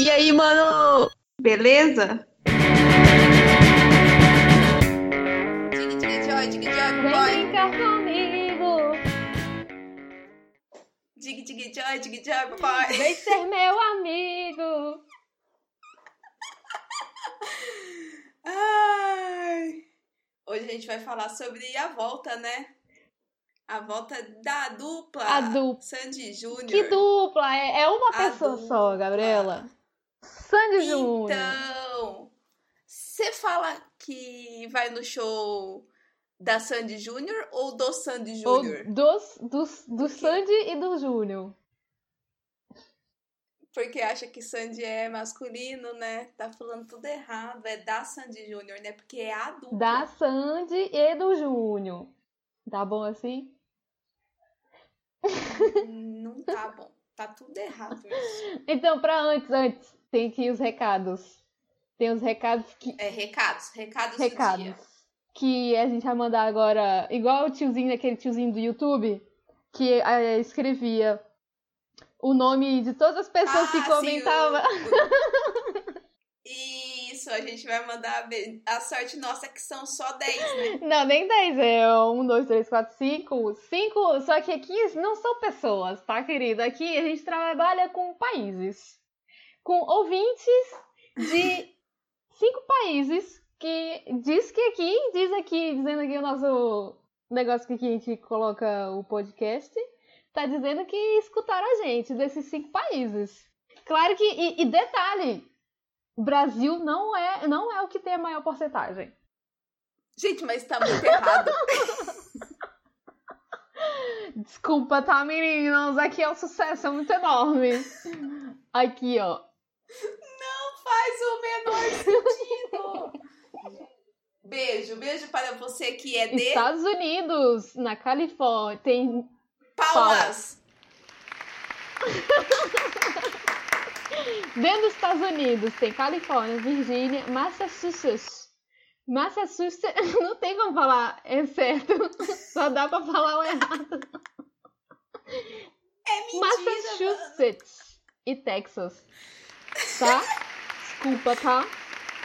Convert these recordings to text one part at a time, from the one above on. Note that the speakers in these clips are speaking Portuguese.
E aí, mano? Beleza? Dig, dig, joy, dig, joy, Vem boy. brincar comigo, joy, joy, boy. vem ser meu amigo. Ai. Hoje a gente vai falar sobre a volta, né? A volta da dupla. A dupla. Sandy Júnior. Que dupla, é, é uma A pessoa só, dupla. Gabriela. Sandy Júnior. Então, você fala que vai no show da Sandy Júnior ou do Sandy Júnior? dos, dos, do? Sandy e do Júnior. Porque acha que Sandy é masculino, né? Tá falando tudo errado. É da Sandy Júnior, né? Porque é a dupla. Da Sandy e do Júnior. Tá bom assim? Não tá bom. Tá tudo errado isso. Então, pra antes, antes, tem aqui os recados. Tem os recados que. É, recados. Recados, do Recados. Que a gente vai mandar agora, igual o tiozinho, aquele tiozinho do YouTube, que eh, escrevia o nome de todas as pessoas Ah, que sim, comentavam. o- Isso, a gente vai mandar a sorte nossa é que são só 10, né? Não, nem 10, é 1, 2, 3, 4, 5. 5, só que aqui não são pessoas, tá, querida? Aqui a gente trabalha com países. Com ouvintes de cinco países que diz que aqui, diz aqui, dizendo aqui o nosso negócio que a gente coloca o podcast, tá dizendo que escutaram a gente desses cinco países. Claro que, e, e detalhe, Brasil não é, não é o que tem a maior porcentagem. Gente, mas tá muito errado. Desculpa, tá, meninos? Aqui é um sucesso, é muito enorme. Aqui, ó. Não faz o menor sentido. Beijo, beijo para você que é de Estados Unidos, na Califórnia, tem. Palmas. Dentro dos Estados Unidos, tem Califórnia, Virgínia, Massachusetts. Massachusetts, não tem como falar, é certo. Só dá pra falar o errado. É mentira. mano. Massachusetts e Texas. Tá? Desculpa, tá?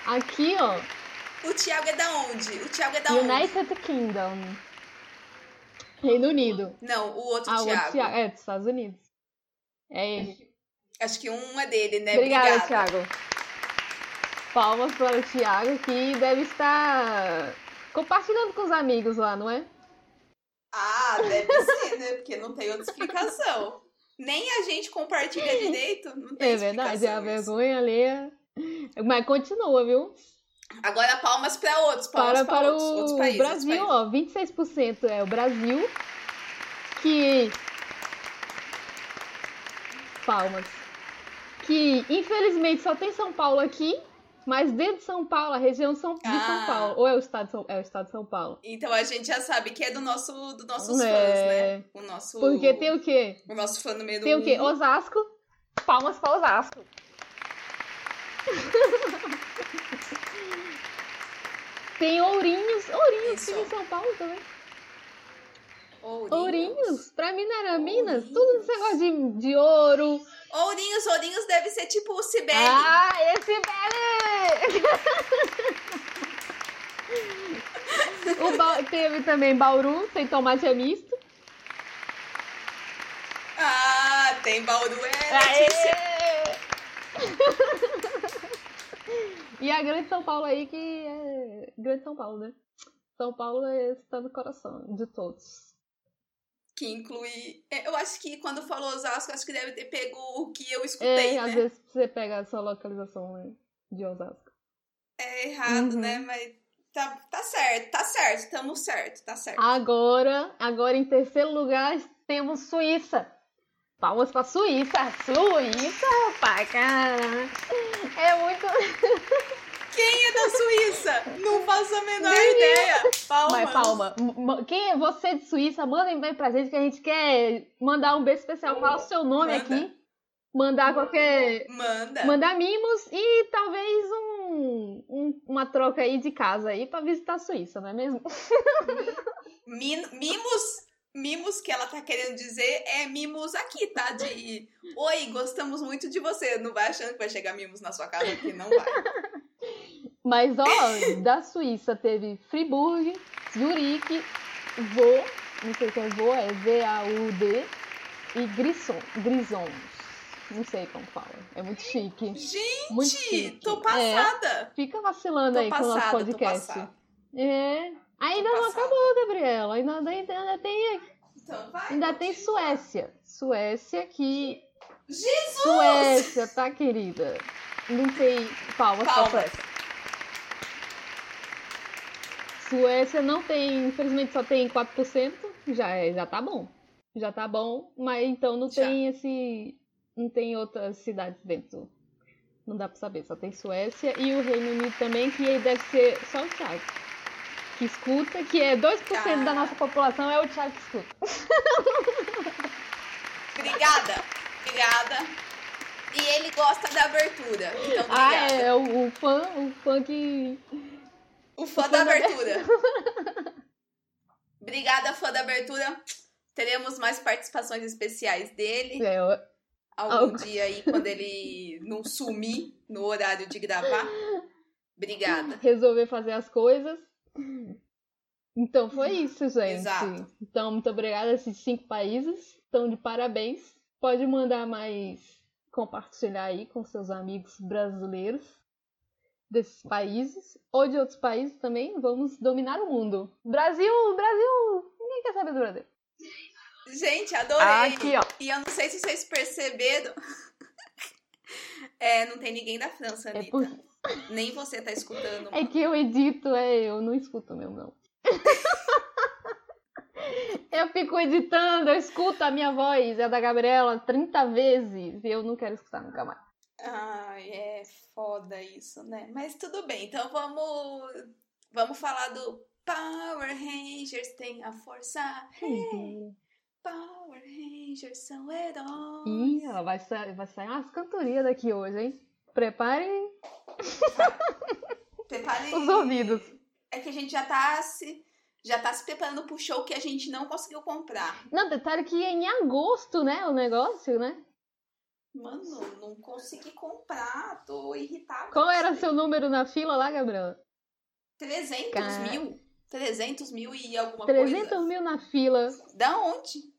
Aqui, ó. O Thiago é da onde? O Thiago é da onde? United Kingdom. Reino Unido. Não, o outro Ah, o Thiago. outro Thiago. É, dos Estados Unidos. É ele. Acho que um é dele, né? Obrigada, Obrigada. Thiago. Palmas para o Thiago, que deve estar compartilhando com os amigos lá, não é? Ah, deve ser, né? Porque não tem outra explicação. Nem a gente compartilha direito, não tem É verdade, é a vergonha alheia. Mas continua, viu? Agora palmas para outros, palmas Para, para, para outros, outros o países. Brasil, outros países. ó, 26% é o Brasil, que. Palmas. Que infelizmente só tem São Paulo aqui, mas dentro de São Paulo, a região São, de São Ah. Paulo, ou é o estado de São, é o estado de São Paulo. Então a gente já sabe que é do nosso, dos nossos É. fãs, né? O nosso, Porque tem o quê? o nosso fã número Tem o quê? Osasco. Palmas para Osasco. Tem Ourinhos. Ourinhos Isso. fica em São Paulo também. Ourinhos. Ourinhos? Pra mim não era Minas? Tudo esse negócio de, de ouro. Ourinhos, Ourinhos deve ser tipo o Cibele. Ah, esse Belly! o ba... Teve também Bauru, sem tomate é misto. Ah, tem Bauru, é e a Grande São Paulo aí, que é Grande São Paulo, né? São Paulo é- está no coração de todos. Que inclui... é, Eu acho que quando falou Osasco, acho que deve ter pego o que eu escutei, É, às né? vezes você pega a sua localização né, de Osasco. É errado, Uhum. né? Mas tá, tá certo, tá certo, estamos certo, tá certo. Agora, agora em terceiro lugar temos Suíça. Palmas pra Suíça. Suíça, rapaz, cara. É muito. Quem é da Suíça? Não faço a menor Nem ideia. Palmas. Mas palma. Quem é você de Suíça? Manda um e-mail pra gente que a gente quer mandar um beijo especial. Fala o seu nome Manda. aqui. Mandar qualquer. Manda. Mandar mimos e talvez um, um- uma troca aí de casa aí pra visitar a Suíça, não é mesmo? Min- Mimos? mimos que ela tá querendo dizer é mimos aqui, tá? De oi, gostamos muito de você. Não vai achando que vai chegar mimos na sua casa, porque não vai. Mas, ó, da Suíça teve Friburgo, Zurique, Vaud, não sei se é Vaud, é V-A-U-D, e Grisson, Grisons. Não sei como fala. É muito chique. Gente, Muito chique. tô passada. Fica vacilando Tô aí com o nosso passada, podcast. passada. É. Ainda Tô não passada. acabou, Gabriela. Ainda, ainda, ainda tem, Então vai. ainda tem Suécia. Suécia que. Jesus! Suécia, tá, querida? Não tem. Palmas pra Palmas. Suécia. Suécia não tem, infelizmente só tem 4%, já, é, já tá bom. Já tá bom, mas então não Já. tem esse. Não tem outras cidades dentro. Não dá pra saber, só tem Suécia e o Reino Unido também, que deve ser só o Thiago. Que escuta, que é 2% da Ah. nossa população é o Thiago que escuta. Obrigada, obrigada. E ele gosta da abertura. Então, Ah, obrigada. é, o, o fã, o fã que. O fã da abertura. Obrigada, fã da abertura. Teremos mais participações especiais dele É, o- algum Algo. dia aí, quando ele não sumir no horário de gravar. Obrigada. resolver fazer as coisas. Então foi isso, gente. Exato. Então, muito obrigada a esses cinco países. Estão de parabéns. Pode mandar mais, compartilhar aí com seus amigos brasileiros desses países ou de outros países também. Vamos dominar o mundo. Brasil, Brasil, ninguém quer saber do Brasil. Gente, adorei. Aqui, ó. E eu não sei se vocês perceberam. É, não tem ninguém da França, É Anitta. por- Nem você tá escutando. É que eu edito, é, eu não escuto meu não. eu fico editando, eu escuto a minha voz a da Gabriela 30 vezes e eu não quero escutar nunca mais. Ai, é foda isso, né? Mas tudo bem, então vamos vamos falar do Power Rangers tem a força. Hey, Power Rangers são heróis. Ih, ela vai, sa vai sair umas cantorias daqui hoje, hein? Preparem Preparem os ouvidos. É que a gente já tá se já tá se preparando pro show que a gente não conseguiu comprar. Não, detalhe que é em agosto, né? O negócio, né? Mano, não consegui comprar, tô irritada. Qual era seu número na fila lá, Gabriela? 300 Cara. mil? 300 mil e alguma 300 coisa. mil na fila. Da onde?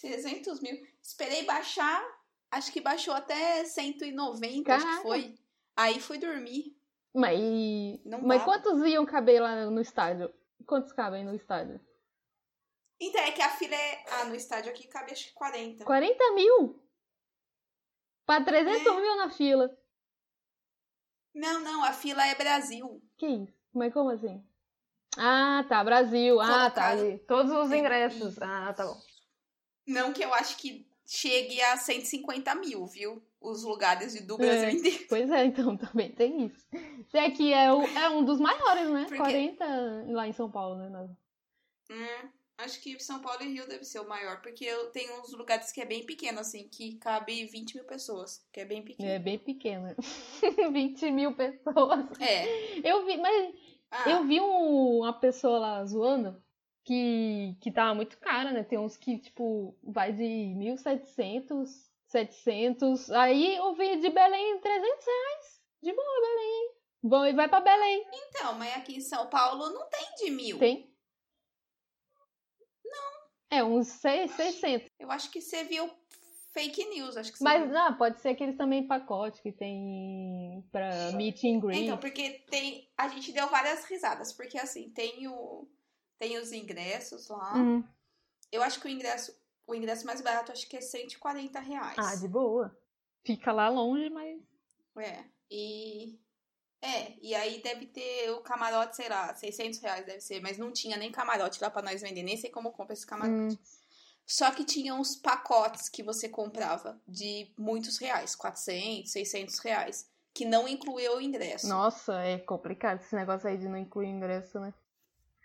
300 mil. Esperei baixar, acho que baixou até 190, acho Caraca. que foi. Aí fui dormir. Mas, Não mas dava. quantos iam caber lá no estádio? Quantos cabem no estádio? Então, é que a fila é... Ah, no estádio aqui cabe acho que 40. 40 mil? Pra 300 É. mil na fila. Não, não, a fila é Brasil. Que isso? Mas como assim? Ah, tá, Brasil. Ah, tá. Ali. Todos os É, ingressos. Ah, tá bom. Não que eu acho que chegue a 150 mil, viu? Os lugares de- do Brasil É. inteiro. Pois é, então também tem isso. Esse aqui é, o, é um dos maiores, né? Porque- 40 lá em São Paulo, né? Hum, acho que São Paulo e Rio deve ser o maior, porque eu tenho uns lugares que é bem pequeno, assim, que cabe 20 mil pessoas, que é bem pequeno. É bem pequeno. 20 mil pessoas. É. Eu vi, mas Ah, eu vi um- uma pessoa lá zoando que, que tava muito cara, né? Tem uns que, tipo, vai de 1.700, 700. Aí eu vi de Belém 300 reais. De boa, Belém. Bom, e vai pra Belém. Então, mas aqui em São Paulo não tem de mil. Tem? É, uns 6, 600. Eu acho que você viu fake news, acho que você Mas viu. não, pode ser aqueles também pacote que tem pra meet and greet. Então, porque tem. A gente deu várias risadas, porque assim, tem o. Tem os ingressos lá. Hum. Eu acho que o ingresso. O ingresso mais barato acho que é 140 reais. Ah, de boa. Fica lá longe, mas. É. E. É, e aí deve ter o camarote, sei lá, 600 reais deve ser, mas não tinha nem camarote lá pra nós vender, nem sei como compra esse camarote. Hum. Só que tinha uns pacotes que você comprava de muitos reais, 400, 600 reais, que não incluía o ingresso. Nossa, é complicado esse negócio aí de não incluir ingresso, né?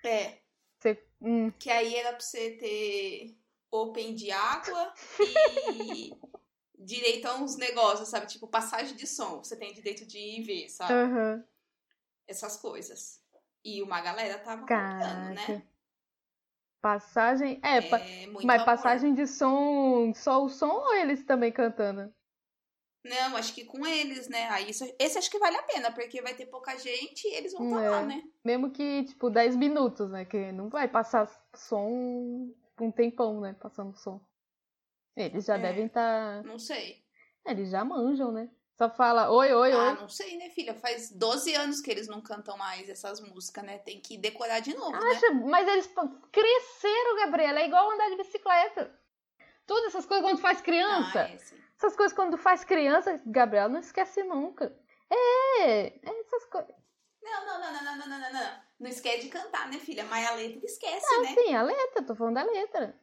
É, Você. Hum. que aí era pra você ter open de água e direito a uns negócios, sabe? Tipo, passagem de som, você tem direito de ir e ver, sabe? Aham. Essas coisas. E uma galera tava comprando, Caraca. né? Passagem. É, pa- É muito mas amor. passagem de som. Só o som ou eles também cantando? Não, acho que com eles, né? Aí isso, esse acho que vale a pena, porque vai ter pouca gente e eles vão estar É. lá, né? Mesmo que, tipo, 10 minutos, né? Que não vai passar som um tempão, né? Passando som. Eles já é, devem estar. Tá... Não sei. Eles já manjam, né? Só fala oi, oi, ah, oi. Ah, não sei, né, filha? Faz 12 anos que eles não cantam mais essas músicas, né? Tem que decorar de novo. Né? Acha, né? mas eles cresceram, Gabriela. É igual andar de bicicleta. Todas essas coisas quando faz criança. Ah, é, essas coisas quando faz criança, Gabriela não esquece nunca. É, é essas coisas. Não, não, não, não, não, não, não, não. Não esquece de cantar, né, filha? Mas a letra esquece, não, né? Sim, a letra, tô falando da letra.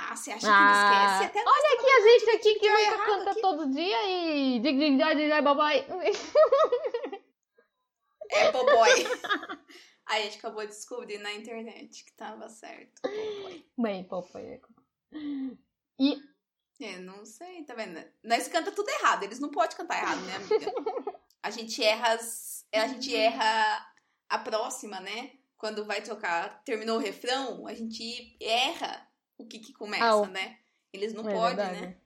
Ah, você acha que Ah, não esquece? Até Olha aqui a gente aqui que nunca errado canta aqui. todo dia e babai. É. Aí a gente acabou de descobrir na internet que tava certo. Boboy. Bem, papai. E É, não sei, tá vendo? Nós canta tudo errado, eles não podem cantar errado, né, amiga? A gente erra as, a gente erra a próxima, né? Quando vai tocar, terminou o refrão, a gente erra o que que começa, Ah, o- né? Eles não É podem, verdade. né?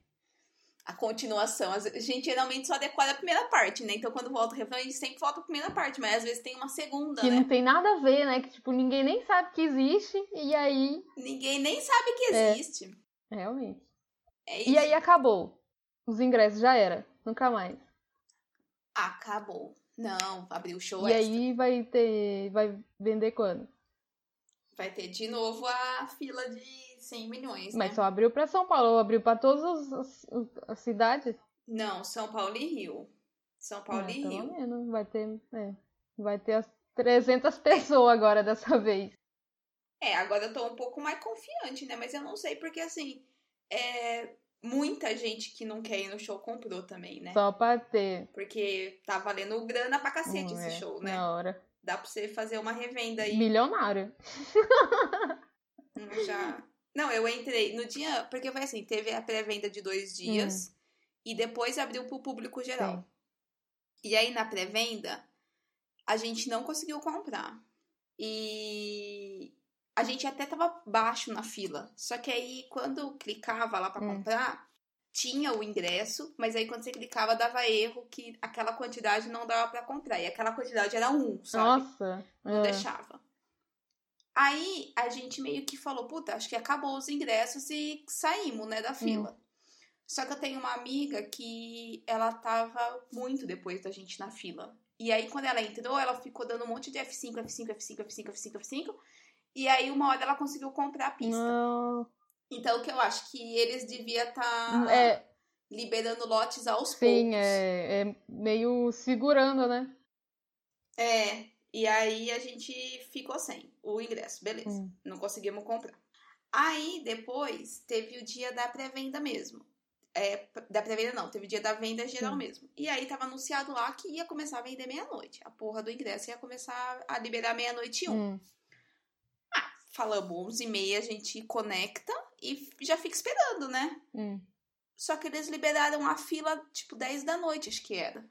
A continuação. A gente geralmente só decora a primeira parte, né? Então quando volta o refrão, a gente sempre volta a primeira parte, mas às vezes tem uma segunda, que né? não tem nada a ver, né? Que tipo, ninguém nem sabe que existe. E aí, Ninguém nem sabe que É. existe. realmente. É isso. E aí acabou. Os ingressos já era. Nunca mais. Acabou. Não, abriu o show e extra. aí vai ter. Vai vender quando? Vai ter de novo a fila de 100 milhões, Mas né? só abriu pra São Paulo, abriu pra todas as, as- cidades. Não, São Paulo e Rio. São Paulo Ah, e pelo Rio. menos. Vai ter. é, vai ter as 300 pessoas agora dessa vez. É, agora eu tô um pouco mais confiante, né? Mas eu não sei porque, assim, é... muita gente que não quer ir no show comprou também, né? Só pra ter. Porque tá valendo grana pra cacete Hum, esse é, show, né? Na hora. Dá pra você fazer uma revenda aí. Milionário. Já. Não, eu entrei no dia. Porque foi assim: teve a pré-venda de dois dias e depois abriu pro público geral. Sim. E aí na pré-venda, a gente não conseguiu comprar. E a gente até tava baixo na fila. Só que aí quando clicava lá pra Hum. comprar, tinha o ingresso, mas aí quando você clicava dava erro que aquela quantidade não dava pra comprar. E aquela quantidade era um, sabe? Nossa. não é. deixava. Aí a gente meio que falou, puta, acho que acabou os ingressos e saímos, né, da fila. Só que eu tenho uma amiga que ela tava muito depois da gente na fila. E aí, quando ela entrou, ela ficou dando um monte de F5, F5, F5, F5, F5, F5. E aí, uma hora ela conseguiu comprar a pista. Não. Então, o que eu acho que eles deviam estar É, liberando lotes aos sim, poucos. é, é meio segurando, né? É, e aí a gente ficou sem o ingresso, beleza. Hum. Não conseguimos comprar. Aí depois teve o dia da pré-venda mesmo. É, da pré-venda não, teve o dia da venda geral Sim. mesmo. E aí tava anunciado lá que ia começar a vender meia-noite. A porra do ingresso ia começar a liberar meia-noite e um. Hum. Falamos 11 e meia, a gente conecta e já fica esperando, né? Hum. Só que eles liberaram a fila tipo 10 da noite, acho que era.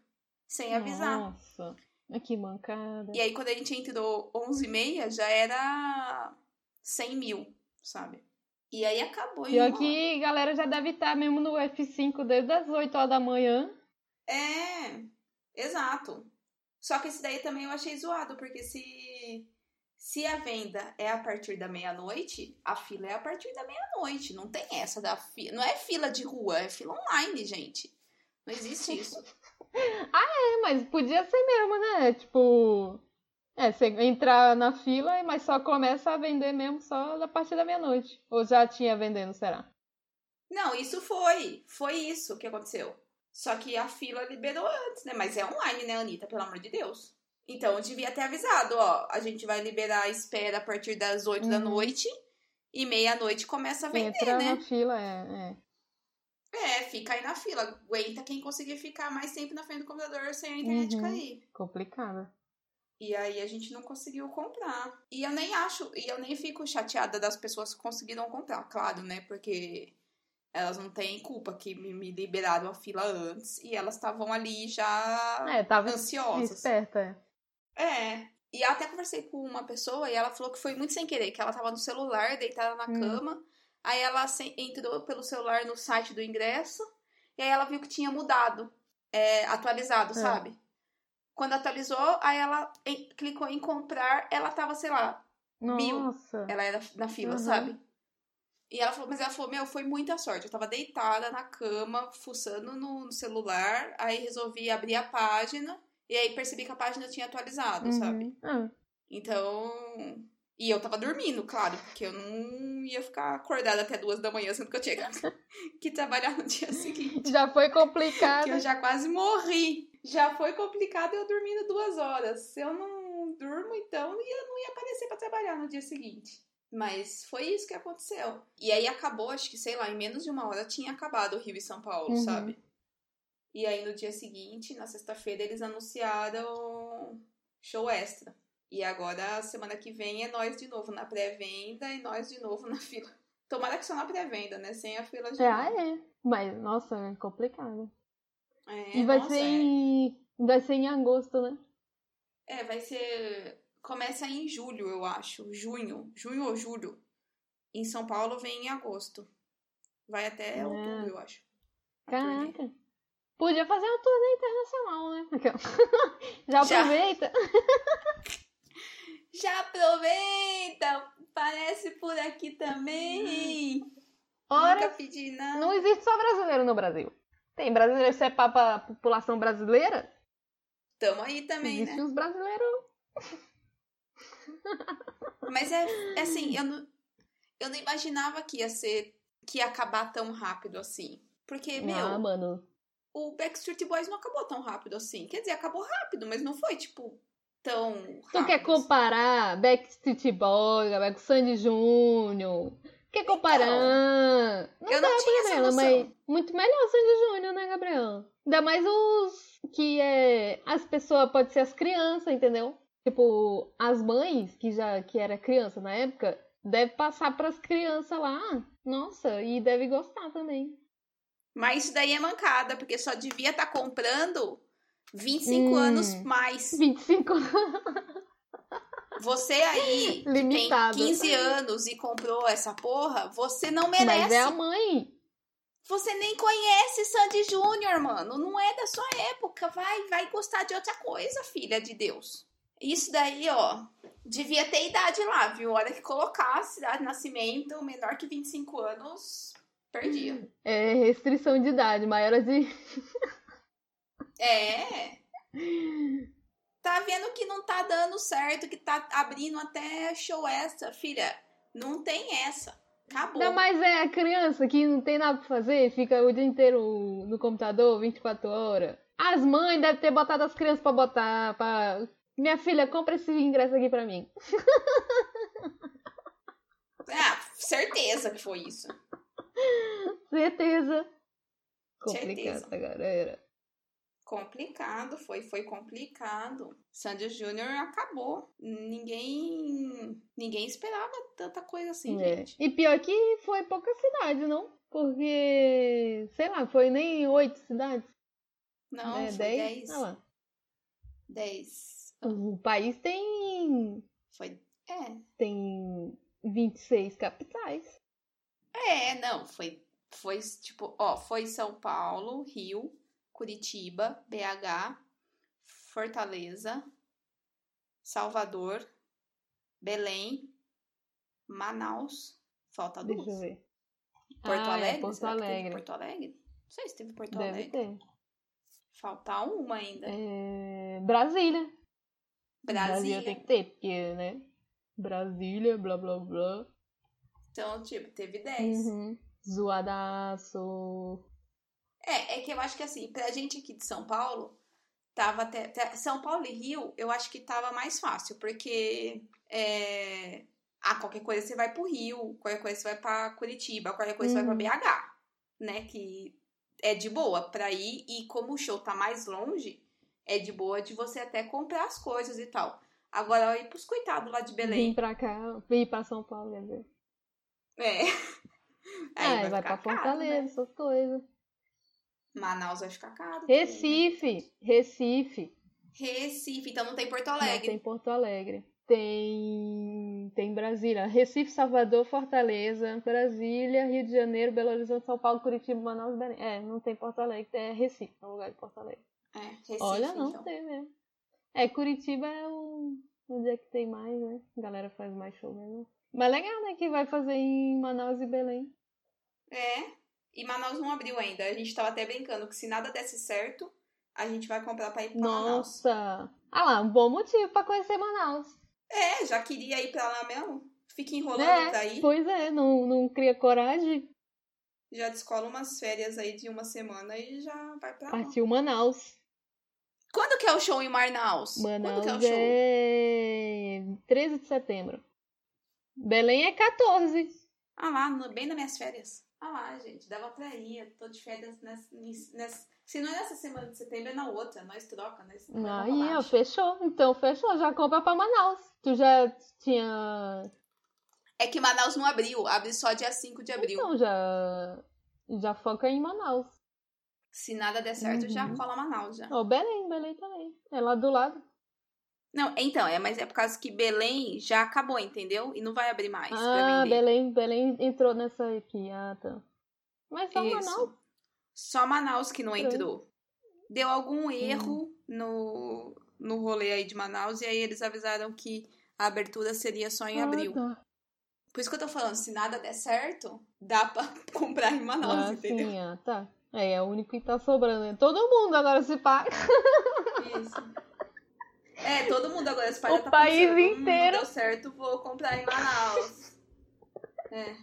Sem avisar. Nossa. Que mancada. E aí, quando a gente entrou 11 e meia, já era 100 mil, sabe? E aí acabou Pior uma que a galera já deve estar mesmo no F5 desde as 8 horas da manhã. É, exato. Só que esse daí também eu achei zoado, porque se, se a venda é a partir da meia-noite, a fila é a partir da meia-noite. Não tem essa da fila. Não é fila de rua, é fila online, gente. Não existe isso. É, mas podia ser mesmo, né? Tipo. É, você entrar na fila, mas só começa a vender mesmo só a partir da meia-noite. Ou já tinha vendendo, será? Não, isso foi. Foi isso que aconteceu. Só que a fila liberou antes, né? Mas é online, né, Anitta? Pelo amor de Deus. Então, eu devia ter avisado, ó. A gente vai liberar a espera a partir das 8 da Uhum. noite. E meia-noite começa a vender, Entra né? na fila, é, é. É, fica aí na fila. Aguenta quem conseguir ficar mais tempo na frente do computador sem a internet Uhum. cair. Complicado. E aí a gente não conseguiu comprar. E eu nem acho, e eu nem fico chateada das pessoas que conseguiram comprar, claro, né? Porque elas não têm culpa que me, liberaram a fila antes e elas estavam ali já É, tava ansiosas. esperta. é. É. E até conversei com uma pessoa e ela falou que foi muito sem querer, que ela tava no celular, deitada na Hum. cama. Aí ela entrou pelo celular no site do ingresso e aí ela viu que tinha mudado, é, atualizado, É. sabe? Quando atualizou, aí ela em- clicou em comprar, ela tava, sei lá, Mil. Nossa. ela era na fila, Uhum. sabe? E ela falou, mas ela falou, meu, foi muita sorte. Eu tava deitada na cama, fuçando no, no celular, aí resolvi abrir a página, e aí percebi que a página tinha atualizado, sabe? Uhum. Ah, Então. E eu tava dormindo, claro, porque eu não ia ficar acordada até duas da manhã, sendo que eu tinha que- trabalhar no dia seguinte. já foi complicado. Que eu já quase morri. Já foi complicado eu dormindo duas horas. Se eu não durmo, então eu não ia aparecer pra trabalhar no dia seguinte. Mas foi isso que aconteceu. E aí acabou, acho que, sei lá, em menos de uma hora tinha acabado o Rio e São Paulo, Uhum. sabe? E aí no dia seguinte, na sexta-feira, eles anunciaram show extra. E agora, semana que vem, é nós de novo na pré-venda e nós de novo na fila. Tomara que só na pré-venda, né? Sem a fila de É, ah, é. Mas, nossa, é complicado. É, e vai nossa, ser é. em. Vai ser em agosto, né? É, vai ser. Começa em julho, eu acho. Junho. Junho ou julho. Em São Paulo vem em agosto. Vai até É. outubro, eu acho. Turnê. Caraca. Podia fazer uma turnê internacional, né? Já. aproveita. Já aproveita! Parece por aqui também! Nunca Ora, pedi nada. não existe só brasileiro no Brasil. Tem brasileiro, se é pra população brasileira, Tamo aí também, existe né? os brasileiros. Mas é, é assim, eu não, eu não imaginava que ia ser. que ia acabar tão rápido assim. Porque, meu, Ah, mano. o Backstreet Boys não acabou tão rápido assim. Quer dizer, acabou rápido, mas não foi, tipo, tão. Tu quer comparar Backstreet Boys, com Sandy Júnior? Quer comparar? não Então, eu não tinha essa mas muito melhor Sandy Júnior, né, Gabriel? Ainda mais os que é. As pessoas, pode ser as crianças, entendeu? Tipo, as mães, que já que era criança na época, deve passar pras crianças lá. Nossa, e deve gostar também. Mas isso daí é mancada, porque só devia estar comprando 25 Hum. anos mais. 25 Você aí, Limitado. tem 15 anos e comprou essa porra, você não merece. Mas é a mãe. Você nem conhece Sandy Júnior, mano. Não é da sua época. Vai, vai gostar de outra coisa, filha de Deus. Isso daí, ó, devia ter idade lá, viu? A hora que colocasse cidade de nascimento menor que 25 anos, perdia. É restrição de idade, maiores de. É. Tá vendo que não tá dando certo, que tá abrindo até show extra, filha. Não tem essa. Acabou. Ainda mais é a criança que não tem nada pra fazer, fica o dia inteiro no computador, 24 horas. As mães devem ter botado as crianças pra botar, pra... Minha filha, compra esse ingresso aqui pra mim. Ah, certeza que foi isso. Certeza. Certeza. Complicada, galera. Complicado, foi, foi complicado. Sandy Júnior acabou. Ninguém, ninguém esperava tanta coisa assim, É. gente. E pior que foi pouca cidade, não? Porque, sei lá, foi nem oito cidades. Não, é, foi dez. 10. Ah lá. 10. O país tem, Foi. É. tem 26 capitais. É, não, foi. Foi tipo, ó, foi São Paulo, Rio, Curitiba, BH, Fortaleza, Salvador, Belém, Manaus. Falta duas. Deixa eu ver. Porto Ah, é, Alegre? Porto Será que teve Alegre. Porto Alegre? Não sei se teve Porto Deve Alegre. ter. Falta uma ainda. É, Brasília. Brasília. tem que ter, porque, né? Brasília, blá blá blá. Então, tipo, teve 10. Uhum. Zoadaço. É, é que eu acho que assim, pra gente aqui de São Paulo, tava até. São Paulo e Rio, eu acho que tava mais fácil, porque. É, ah, qualquer coisa você vai pro Rio, qualquer coisa você vai pra Curitiba, qualquer coisa você vai Uhum. pra BH, né? Que é de boa pra ir, e como o show tá mais longe, é de boa de você até comprar as coisas e tal. Agora, ir pros coitados lá de Vim Belém. pra cá, vim pra São Paulo, quer ver? É. Aí, vai, ficar pra caro, Fortaleza, né? essas coisas. Manaus vai ficar caro. né? Recife, Recife. Recife, então não tem Porto Não Alegre. tem Porto Alegre. Tem. Tem Brasília. Recife, Salvador, Fortaleza, Brasília, Rio de Janeiro, Belo Horizonte, São Paulo, Curitiba, Manaus, Belém. É, não tem Porto Alegre, é Recife, no lugar de Porto Alegre. É, Recife, Olha, não então. tem mesmo. É, Curitiba é o. Onde é que tem mais, né? A galera faz mais show mesmo. Mas legal, né? Que vai fazer em Manaus e Belém. É, e Manaus não abriu ainda. A gente tava até brincando que se nada desse certo, a gente vai comprar pra ir pra Manaus. Nossa! Ah lá, um bom motivo pra conhecer Manaus. É, já queria ir pra lá mesmo. Fica enrolando É, pra ir. pois é, não, não cria coragem. Já descola umas férias aí de uma semana e já vai pra lá. Partiu Manaus. Quando que é o show em Manaus? Quando Manaus que é o show? é 13 de setembro. Belém é 14. Ah lá, no- bem nas minhas férias. Ah lá, gente, dava pra ir. Eu tô de férias nessa, nessa- Se não é nessa semana de setembro, é na outra. Nós troca, nós Aí, ó, fechou. Então, fechou. Já compra pra Manaus. Tu já tinha. É que Manaus não abriu, abre só dia 5 de abril. Então, já. Já foca em Manaus. Se nada der certo, já Uhum. cola Manaus já. Ó, Belém, Belém também. É lá do lado. Não, então, é, mas é por causa que Belém já acabou, entendeu? E não vai abrir mais Ah. Belém, Belém entrou nessa aqui. Ah, tá. Mas só Isso. Manaus. Só Manaus que não entrou. Deu algum erro no, no rolê aí de Manaus e aí eles avisaram que a abertura seria só em Ah, abril. tá. Por isso que eu tô falando, se nada der certo, dá pra comprar em Manaus, Ah, entendeu? sim, ah, tá. É, é o único que tá sobrando. né? Todo mundo agora se paga. Isso. É, todo mundo agora se paga O tá país pensando, "Hum, inteiro." Não deu certo, vou comprar em Manaus. É.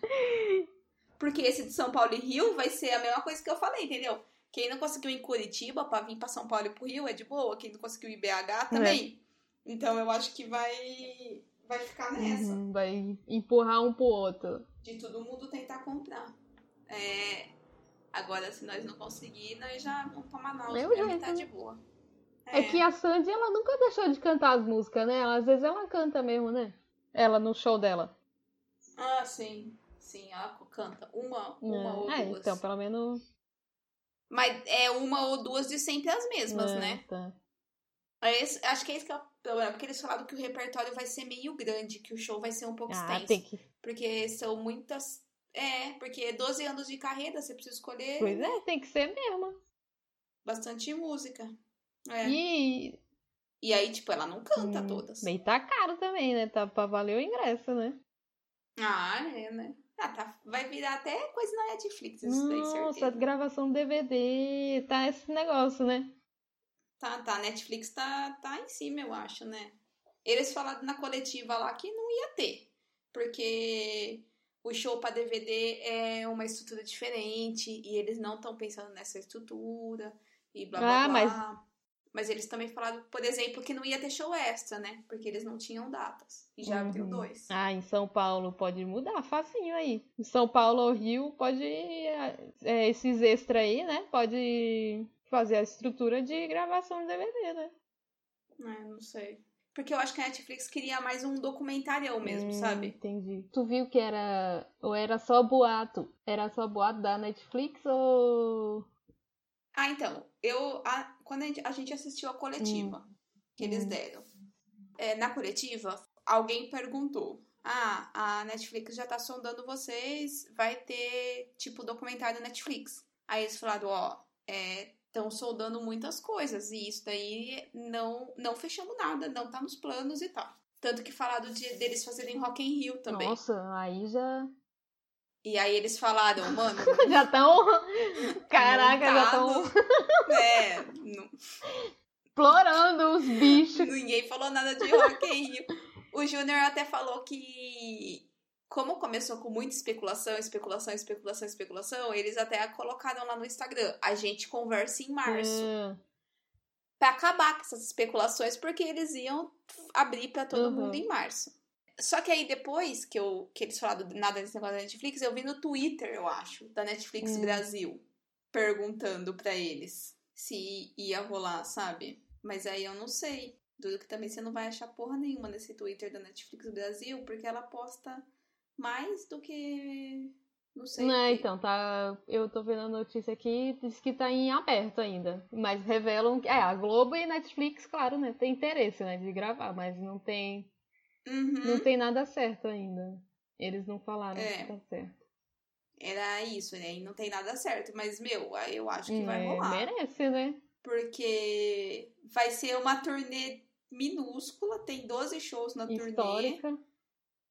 Porque esse de São Paulo e Rio vai ser a mesma coisa que eu falei, entendeu? Quem não conseguiu ir em Curitiba pra vir pra São Paulo e pro Rio é de boa. Quem não conseguiu ir em BH também. Então eu acho que vai, vai ficar nessa. Uhum, vai empurrar um pro outro. De todo mundo tentar comprar. É, agora, se nós não conseguir, nós já vamos pra Manaus. É mim jeito, tá né? de boa. É. que a Sandy, ela nunca deixou de cantar as músicas, né? Ela, às vezes ela canta mesmo, né? Ela no show dela. Ah, sim. Sim, ela canta uma, uma ou é, duas. então, pelo menos. Mas é uma ou duas de sempre as mesmas, é, né? tá. É esse- acho que é esse que é o problema. Porque eles falaram que o repertório vai ser meio grande, que o show vai ser um pouco Ah, extenso. tem que. Porque são muitas. É, porque 12 anos de carreira, você precisa escolher Pois é, tem que ser mesmo. bastante música. É. E... E. aí, tipo, ela não canta hum, todas. Bem, tá caro também, né? Tá pra valer o ingresso, né? Ah, é, né? Ah, tá. Vai virar até coisa na Netflix, isso daí, Nossa, certeza. gravação DVD, tá esse negócio, né? Tá, tá. A Netflix tá, tá em cima, eu acho, né? Eles falaram na coletiva lá que não ia ter. Porque o show pra DVD é uma estrutura diferente e eles não estão pensando nessa estrutura e blá blá Ah, blá. mas- Mas eles também falaram, por exemplo, que não ia ter show extra, né? Porque eles não tinham datas. E já abriu Uhum. dois. Ah, em São Paulo pode mudar, facinho aí. Em São Paulo ou Rio pode. é, esses extras aí, né? Pode fazer a estrutura de gravação de DVD, né? É, não sei. Porque eu acho que a Netflix queria mais um documentarião mesmo, Hum, sabe? Entendi. Tu viu que era. Ou era só boato? Era só boato da Netflix ou. Ah, então, eu a- quando a gente, a gente assistiu a coletiva que eles Hum. deram, é, na coletiva, alguém perguntou: Ah, a Netflix já tá sondando vocês, vai ter tipo documentário Netflix. Aí eles falaram: Ó, estão sondando muitas coisas e isso daí não, não fechamos nada, não tá nos planos e tal. Tanto que falaram de, deles fazerem Rock in Rio também. Nossa, aí já. E aí eles falaram, mano, Já tão. Caraca, já tão montado, é, não, explorando os bichos. Ninguém falou nada de Rock in Rio. O Júnior até falou que, como começou com muita especulação, especulação, especulação, especulação, eles até colocaram lá no Instagram. A gente conversa em março. É. Pra acabar com essas especulações, porque eles iam abrir pra todo Uhum. mundo em março. Só que aí depois que, eu, que eles falaram nada desse negócio da Netflix, eu vi no Twitter, eu acho, da Netflix Hum. Brasil, perguntando pra eles se ia rolar, sabe? Mas aí eu não sei. Duro que também você não vai achar porra nenhuma nesse Twitter da Netflix Brasil, porque ela posta mais do que Não sei. Não, o quê. então, tá. Eu tô vendo a notícia aqui, diz que tá em aberto ainda. Mas revelam que. É, a Globo e Netflix, claro, né? Tem interesse, né, de gravar, mas não tem. Uhum. Não tem nada certo ainda. Eles não falaram É. que tá certo. Era isso, né? E não tem nada certo. Mas, meu, eu acho que vai É, rolar. merece, né? Porque vai ser uma turnê minúscula, tem 12 shows na turnê. Histórica.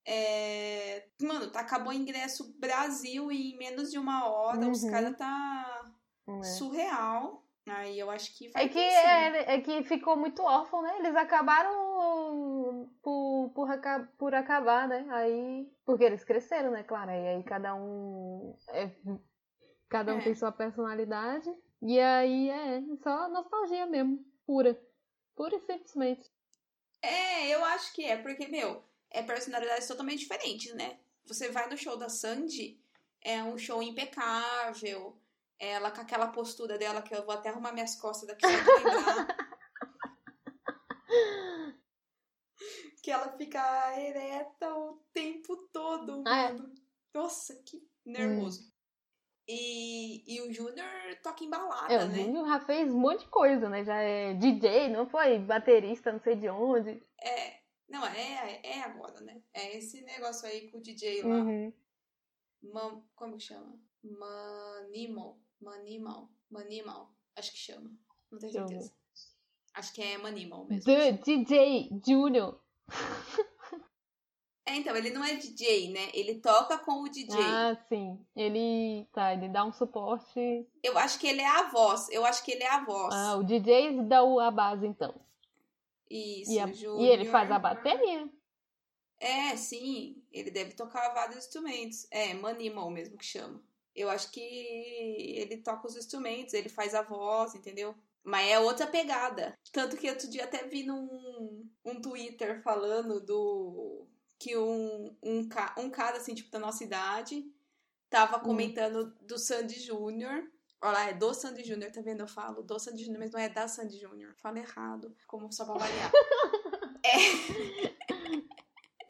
É... Mano, tá, acabou o ingresso Brasil em menos de uma hora. Os Uhum. caras tá É. surreal. Aí eu acho que vai É que, é, é que ficou muito órfão, né? Eles acabaram por, por, por acabar, né? Aí. Porque eles cresceram, né? Claro. E aí cada um. é- cada um É. tem sua personalidade. E aí é só nostalgia mesmo. Pura. Pura e simplesmente. É, eu acho que é, porque, meu, é personalidades totalmente diferentes, né? Você vai no show da Sandy, é um show impecável. Ela com aquela postura dela que eu vou até arrumar minhas costas daqui só de lembrar. Que ela fica ereta o tempo todo, Ah, é. Nossa, que nervoso. E, e o Júnior toca embalada, É, o né? Júnior já fez um monte de coisa, né? Já é DJ, não foi? Baterista, não sei de onde. É, não, é, é agora, né? É esse negócio aí com o DJ lá. Uhum. Man, como que chama? Manimal. Manimal. Manimal. Acho que chama. Não tenho certeza. Acho que é Manimal mesmo. The DJ Junior. É, então, ele não é DJ, né? Ele toca com o DJ. Ah, sim. Ele. Tá, ele dá um suporte. Eu acho que ele é a voz. Eu acho que ele é a voz. Ah, o DJ dá a base, então. Isso, E, a- e ele faz a bateria. É, sim. Ele deve tocar vários instrumentos. É, Manimal mesmo que chama. Eu acho que ele toca os instrumentos, ele faz a voz, entendeu? Mas é outra pegada. Tanto que outro dia até vi num um Twitter falando do. Que um, um, um cara, assim, tipo, da nossa idade, tava comentando do Sandy Júnior. Olha lá, é do Sandy Júnior, tá vendo? Eu falo do Sandy Júnior, mas não é da Sandy Júnior. Falo errado, como só pra variar.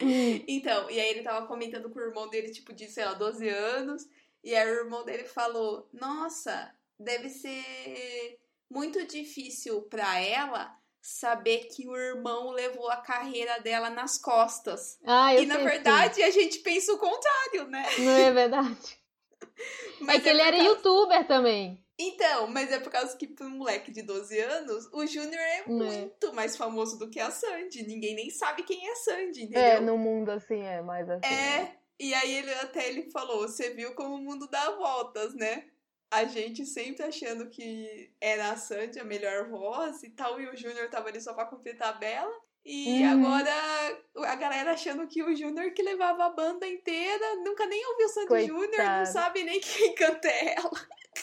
Hum, Então, e aí ele tava comentando com o irmão dele, tipo, de, sei lá, 12 anos. E aí o irmão dele falou: Nossa, deve ser muito difícil pra ela saber que o irmão levou a carreira dela nas costas. Ah, eu e na sim. verdade a gente pensa o contrário, né? Não é verdade? Mas é que ele por era causa- youtuber também. Então, mas é por causa que pra um moleque de 12 anos, o Júnior é muito mais famoso do que a Sandy. Ninguém nem sabe quem é a Sandy, entendeu? É, no mundo assim, é mais assim. É, e aí ele até ele falou, você viu como o mundo dá voltas, né? A gente sempre achando que era a Sandy a melhor voz e tal, e o Júnior tava ali só pra completar a Bela. E Uhum. agora a galera achando que o Júnior que levava a banda inteira, nunca nem ouviu Sandy Coitado. Júnior, não sabe nem quem canta ela.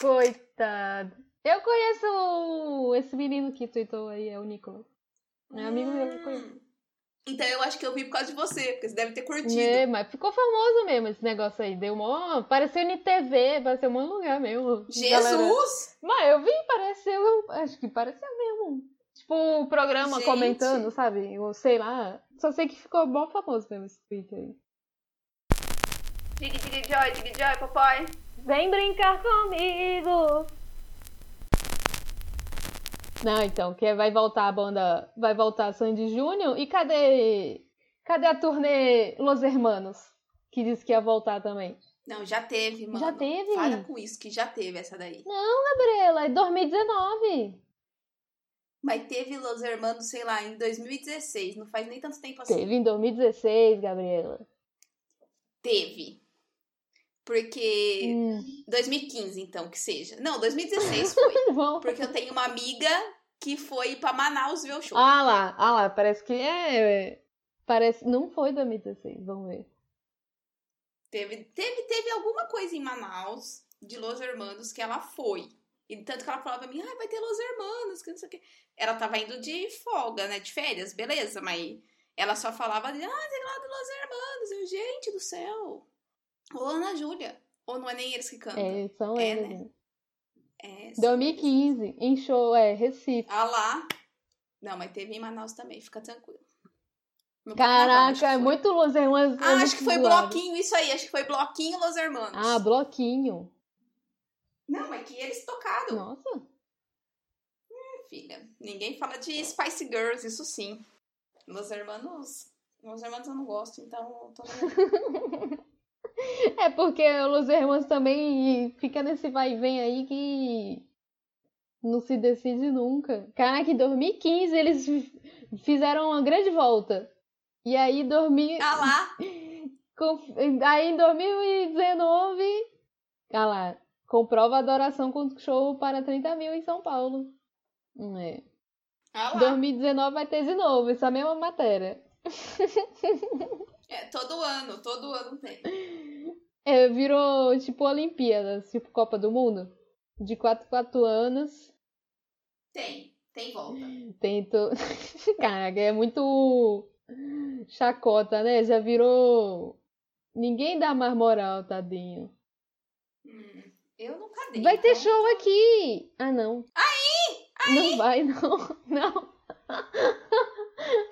Coitado. Eu conheço esse menino que tweetou aí, é o Nicolas. É amigo meu, eu conheço. Então eu acho que eu vi por causa de você, porque você deve ter curtido. É, mas ficou famoso mesmo esse negócio aí. Deu mó. Pareceu no TV, pareceu um lugar mesmo. Galera- Jesus! Mas eu vi, pareceu. Acho que pareceu mesmo. Tipo, o programa Gente. comentando, sabe? Eu sei lá. Só sei que ficou bom famoso mesmo esse tweet aí. Dig, dig, joy, dig, joy, papai. Vem brincar comigo! Não, então, que vai voltar a banda. Vai voltar a Sandy Júnior. E cadê. Cadê a turnê Los Hermanos? Que disse que ia voltar também. Não, já teve, mano. Já teve? Para com isso, que já teve essa daí. Gabriela, é 2019. Mas teve Los Hermanos, sei lá, em 2016. Não faz nem tanto tempo assim. Teve em 2016, Gabriela. Teve. Porque. Hum, 2015, então, que seja. Não, 2016 foi. Porque eu tenho uma amiga que foi pra Manaus ver o show. Ah lá, ah lá, parece que é. é, Parece. Não foi 2016, vamos ver. Teve, teve, teve alguma coisa em Manaus de Los Hermanos que ela foi. E tanto que ela falava pra mim, ah, vai ter Los Hermanos, que não sei o quê. Ela tava indo de folga, né? De férias, beleza, mas ela só falava de, ah, tem lá do Los Hermanos. Eu, gente do céu. Ô, Ana Júlia. Ou não é nem eles que cantam? É, são É, eles. né? né? É, são 2015, em show, é, Recife. Ah lá. Não, mas teve em Manaus também, fica tranquilo. Acho Caraca, é muito Los Hermanos. é Ah, acho muito que foi bloquinho, isso aí. Acho que foi bloquinho Los Hermanos. Ah, bloquinho. Não, é que eles tocaram. Nossa. filha. Ninguém fala de Spice Girls, isso sim. Los Hermanos. Los Hermanos eu não gosto, então tô É porque o Los Hermanos também fica nesse vai e vem aí que não se decide nunca. Caraca, em 2015 eles fi- fizeram uma grande volta. E aí, 2000, Ah lá! com- aí em 2019, ah lá, comprova a adoração com show para 30 mil em São Paulo. Hum, É. Ah lá! 2019 vai ter de novo, essa mesma matéria. É, todo ano, todo ano tem. É, virou tipo Olimpíadas, tipo Copa do Mundo. De 4 4 anos. Tem, tem volta. Tento. Caraca, é muito chacota, né? Já virou. Ninguém dá mais moral, tadinho. Hum, eu nunca dei. Vai ter então- show aqui! Ah, não. Aí! Não vai, não. Não.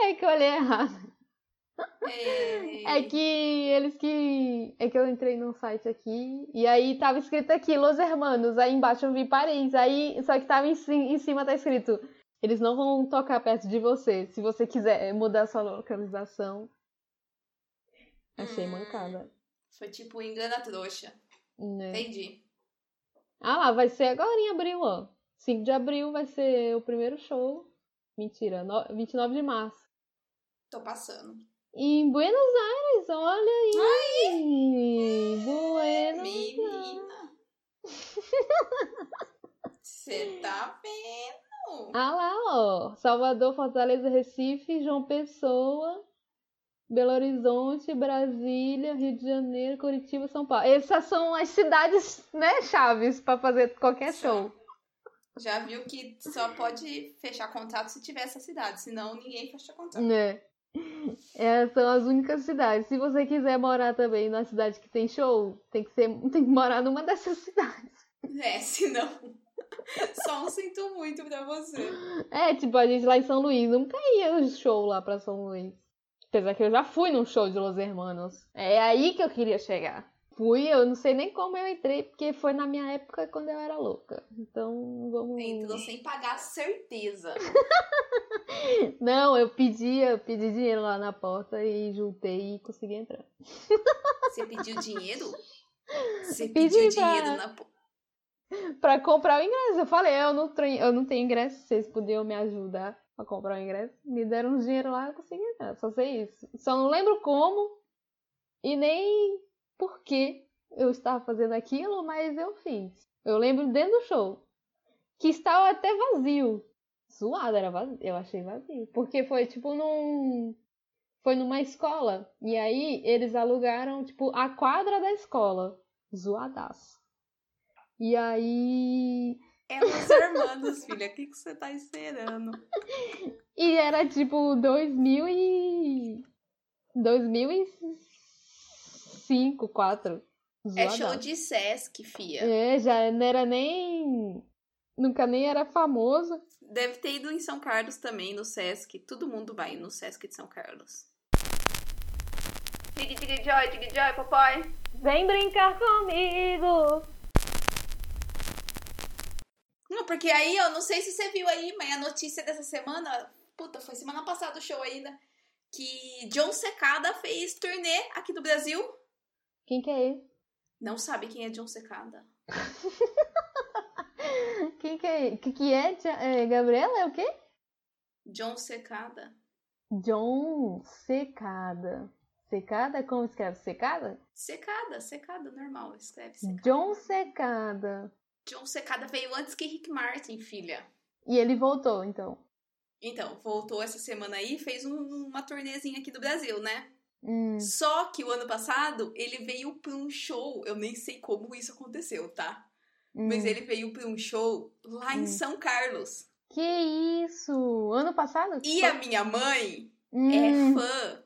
É que eu olhei errado. É... É que eles que. É que eu entrei num site aqui e aí tava escrito aqui, Los Hermanos. Aí embaixo eu vi Paris. Aí, só que tava em, em cima tá escrito: Eles não vão tocar perto de você. Se você quiser mudar sua localização. Achei Hum. mancada. Foi tipo engana trouxa. Né? Entendi. Ah lá, vai ser agora em abril, ó. 5 de abril vai ser o primeiro show. Mentira, no... 29 de março. Tô passando. Em Buenos Aires, olha aí! Buenos Aires. Menina. Você tá vendo? Ah lá, ó. Salvador, Fortaleza, Recife, João Pessoa, Belo Horizonte, Brasília, Rio de Janeiro, Curitiba, São Paulo. Essas são as cidades, né, chaves pra fazer qualquer show. Já viu que só pode fechar contrato se tiver essa cidade, senão ninguém fecha contrato. Né? Essas são as únicas cidades. Se você quiser morar também na cidade que tem show, tem que ser, tem que morar numa dessas cidades. É, senão. Só um sinto muito pra você. É, tipo, a gente lá em São Luís nunca ia show lá pra São Luís. Apesar que eu já fui num show de Los Hermanos. É aí que eu queria chegar. Fui, eu não sei nem como eu entrei, porque foi na minha época quando eu era louca. Então, vamos. Entrou sem pagar certeza. Não, eu pedi, eu pedi dinheiro lá na porta e juntei e consegui entrar. Você pediu dinheiro? Você Pedi pediu pra- dinheiro na. po- Pra comprar o ingresso. Eu falei, eu não, tenho, eu não tenho ingresso, vocês podiam me ajudar a comprar o ingresso. Me deram um dinheiro lá, eu consegui entrar. Só sei isso. Só não lembro como e nem por que eu estava fazendo aquilo, mas eu fiz. Eu lembro dentro do show. Que estava até vazio. Zoado, era vazio. Eu achei vazio. Porque foi tipo num. Foi numa escola. E aí eles alugaram, tipo, a quadra da escola. Zoadaço. E aí. É os hermanos, filha. O que, que você tá esperando? E era tipo 2000 e. 2005, 4. É show de Sesc, fia. É, já não era nem. Nunca nem era famoso. Deve ter ido em São Carlos também, no Sesc. Todo mundo vai no Sesc de São Carlos. Dig, dig, joy, dig, joy, papai. Vem brincar comigo! Não, porque aí, eu não sei se você viu aí, mas a notícia dessa semana, puta, foi semana passada o show ainda, que John Secada fez turnê aqui do Brasil. Quem que é ele? Não sabe quem é John Secada? Quem que é? Que que é? É Gabriela é o quê? John Secada. John Secada. Secada? Como escreve? Secada? Secada, secada, normal, escreve secada. John Secada. John Secada veio antes que Rick Martin, filha. E ele voltou, então. Então, voltou essa semana aí e fez um- uma turnezinha aqui do Brasil, né? Hum. Só que o ano passado ele veio pra um show, eu nem sei como isso aconteceu, tá? Mas hum. ele veio pra um show lá em Hum. São Carlos. Que isso? Ano passado? E a minha mãe Hum. é fã,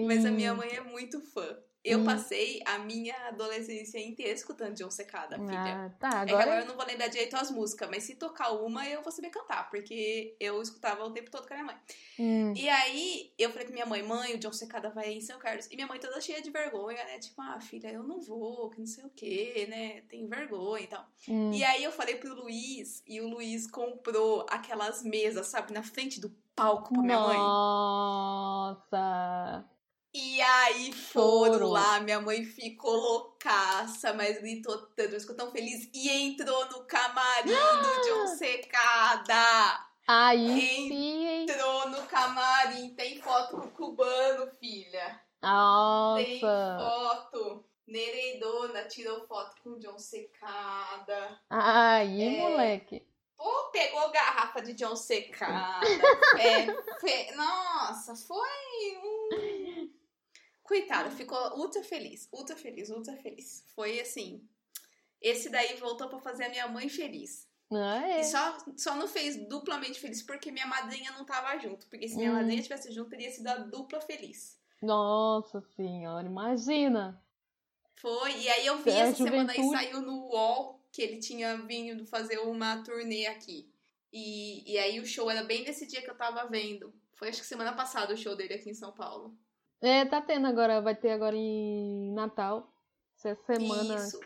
mas a minha Hum. mãe é muito fã. Eu Hum. passei a minha adolescência inteira escutando John Secada, filha. Ah, tá. É que agora Agora. eu não vou lembrar direito as músicas, mas se tocar uma, eu vou saber cantar, porque eu escutava o tempo todo com a minha mãe. Hum. E aí, eu falei com minha mãe, mãe, o John Secada vai em São Carlos. E minha mãe toda cheia de vergonha, né? Tipo, ah, filha, eu não vou, que não sei o quê, né? Tenho vergonha e tal. hum. E aí eu falei pro Luiz, e o Luiz comprou aquelas mesas, sabe, na frente do palco pra minha mãe. Nossa! E aí foram Foram. lá, minha mãe ficou loucaça, mas gritou tanto, ficou tão feliz. E entrou no camarim do John Secada. Aí Hein? sim? Entrou no camarim, tem foto com o cubano, filha. Tem Nossa! foto. Nereidona tirou foto com o John Secada. Aí, É. moleque. Pô, pegou garrafa de John Secada. é, fe- Nossa, foi um. Coitada, ficou ultra feliz, ultra feliz, ultra feliz. Foi assim. Esse daí voltou pra fazer a minha mãe feliz. Ah, é. E só, só não fez duplamente feliz porque minha madrinha não tava junto. Porque se minha Hum. madrinha tivesse junto, teria sido a dupla feliz. Nossa senhora, imagina. Foi, e aí eu vi É, essa semana aí juventude. saiu no UOL que ele tinha vindo fazer uma turnê aqui. E, e aí o show era bem nesse dia que eu tava vendo. Foi acho que semana passada o show dele aqui em São Paulo. É, tá tendo agora, vai ter agora em Natal. Essa semana. Isso.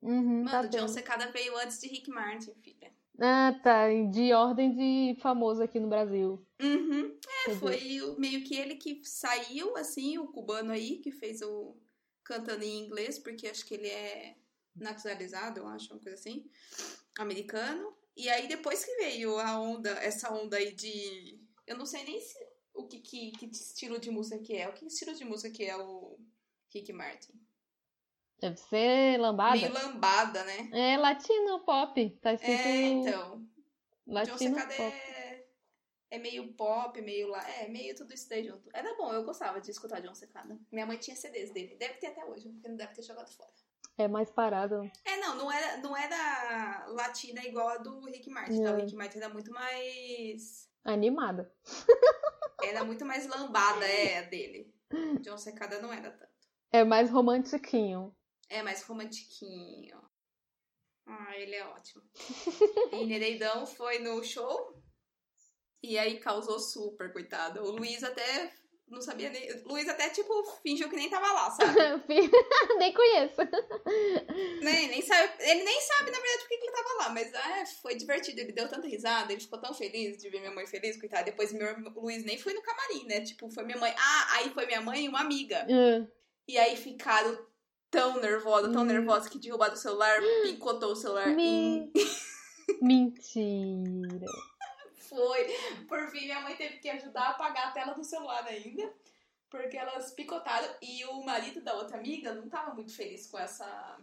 Uhum, tá Mano, John tendo. Secada veio antes de Rick Martin, filha. Ah, tá. De ordem de famoso aqui no Brasil. Uhum. É, foi o- meio que ele que saiu, assim, o cubano aí, que fez o cantando em inglês, porque acho que ele é naturalizado, eu acho, uma coisa assim, americano. E aí depois que veio a onda, essa onda aí de. Eu não sei nem se, o que, que, que estilo de música que é. O que estilo de música que é o Rick Martin? Deve ser lambada. Meio lambada, né? É latino pop. Tá escrito É, então. John latino Secada pop. é, é meio pop, meio lá. É, meio tudo isso daí junto. Era bom, eu gostava de escutar John Secada. Minha mãe tinha CDs dele.Eve ter até hoje, porque não deve ter jogado fora. É mais parado. É, não, não era, não era latina igual a do Rick Martin, tá? O É. Rick Martin era muito mais. Animada. Era muito mais lambada, é, a dele. John Secada não era tanto. É mais romantiquinho. É mais romantiquinho. Ah, ele é ótimo. e Nereidão foi no show. E aí causou super, coitado. O Luiz até não sabia nem. O Luiz até, tipo, fingiu que nem tava lá, sabe? Nem conheço. nem, nem sabe, ele nem sabe, na verdade, por que ele tava lá. Mas ah, foi divertido. Ele deu tanta risada, ele ficou tão feliz de ver minha mãe feliz, coitado. Depois meu, o Luiz nem foi no camarim, né? Tipo, foi minha mãe. Ah, aí foi minha mãe e uma amiga. Ah, E aí ficaram tão nervosa, tão Hum. nervosa que derrubaram o celular, picotou o celular em. Men- Mentira. Foi. Por fim, minha mãe teve que ajudar a apagar a tela do celular ainda. Porque elas picotaram. E o marido da outra amiga não tava muito feliz com essa.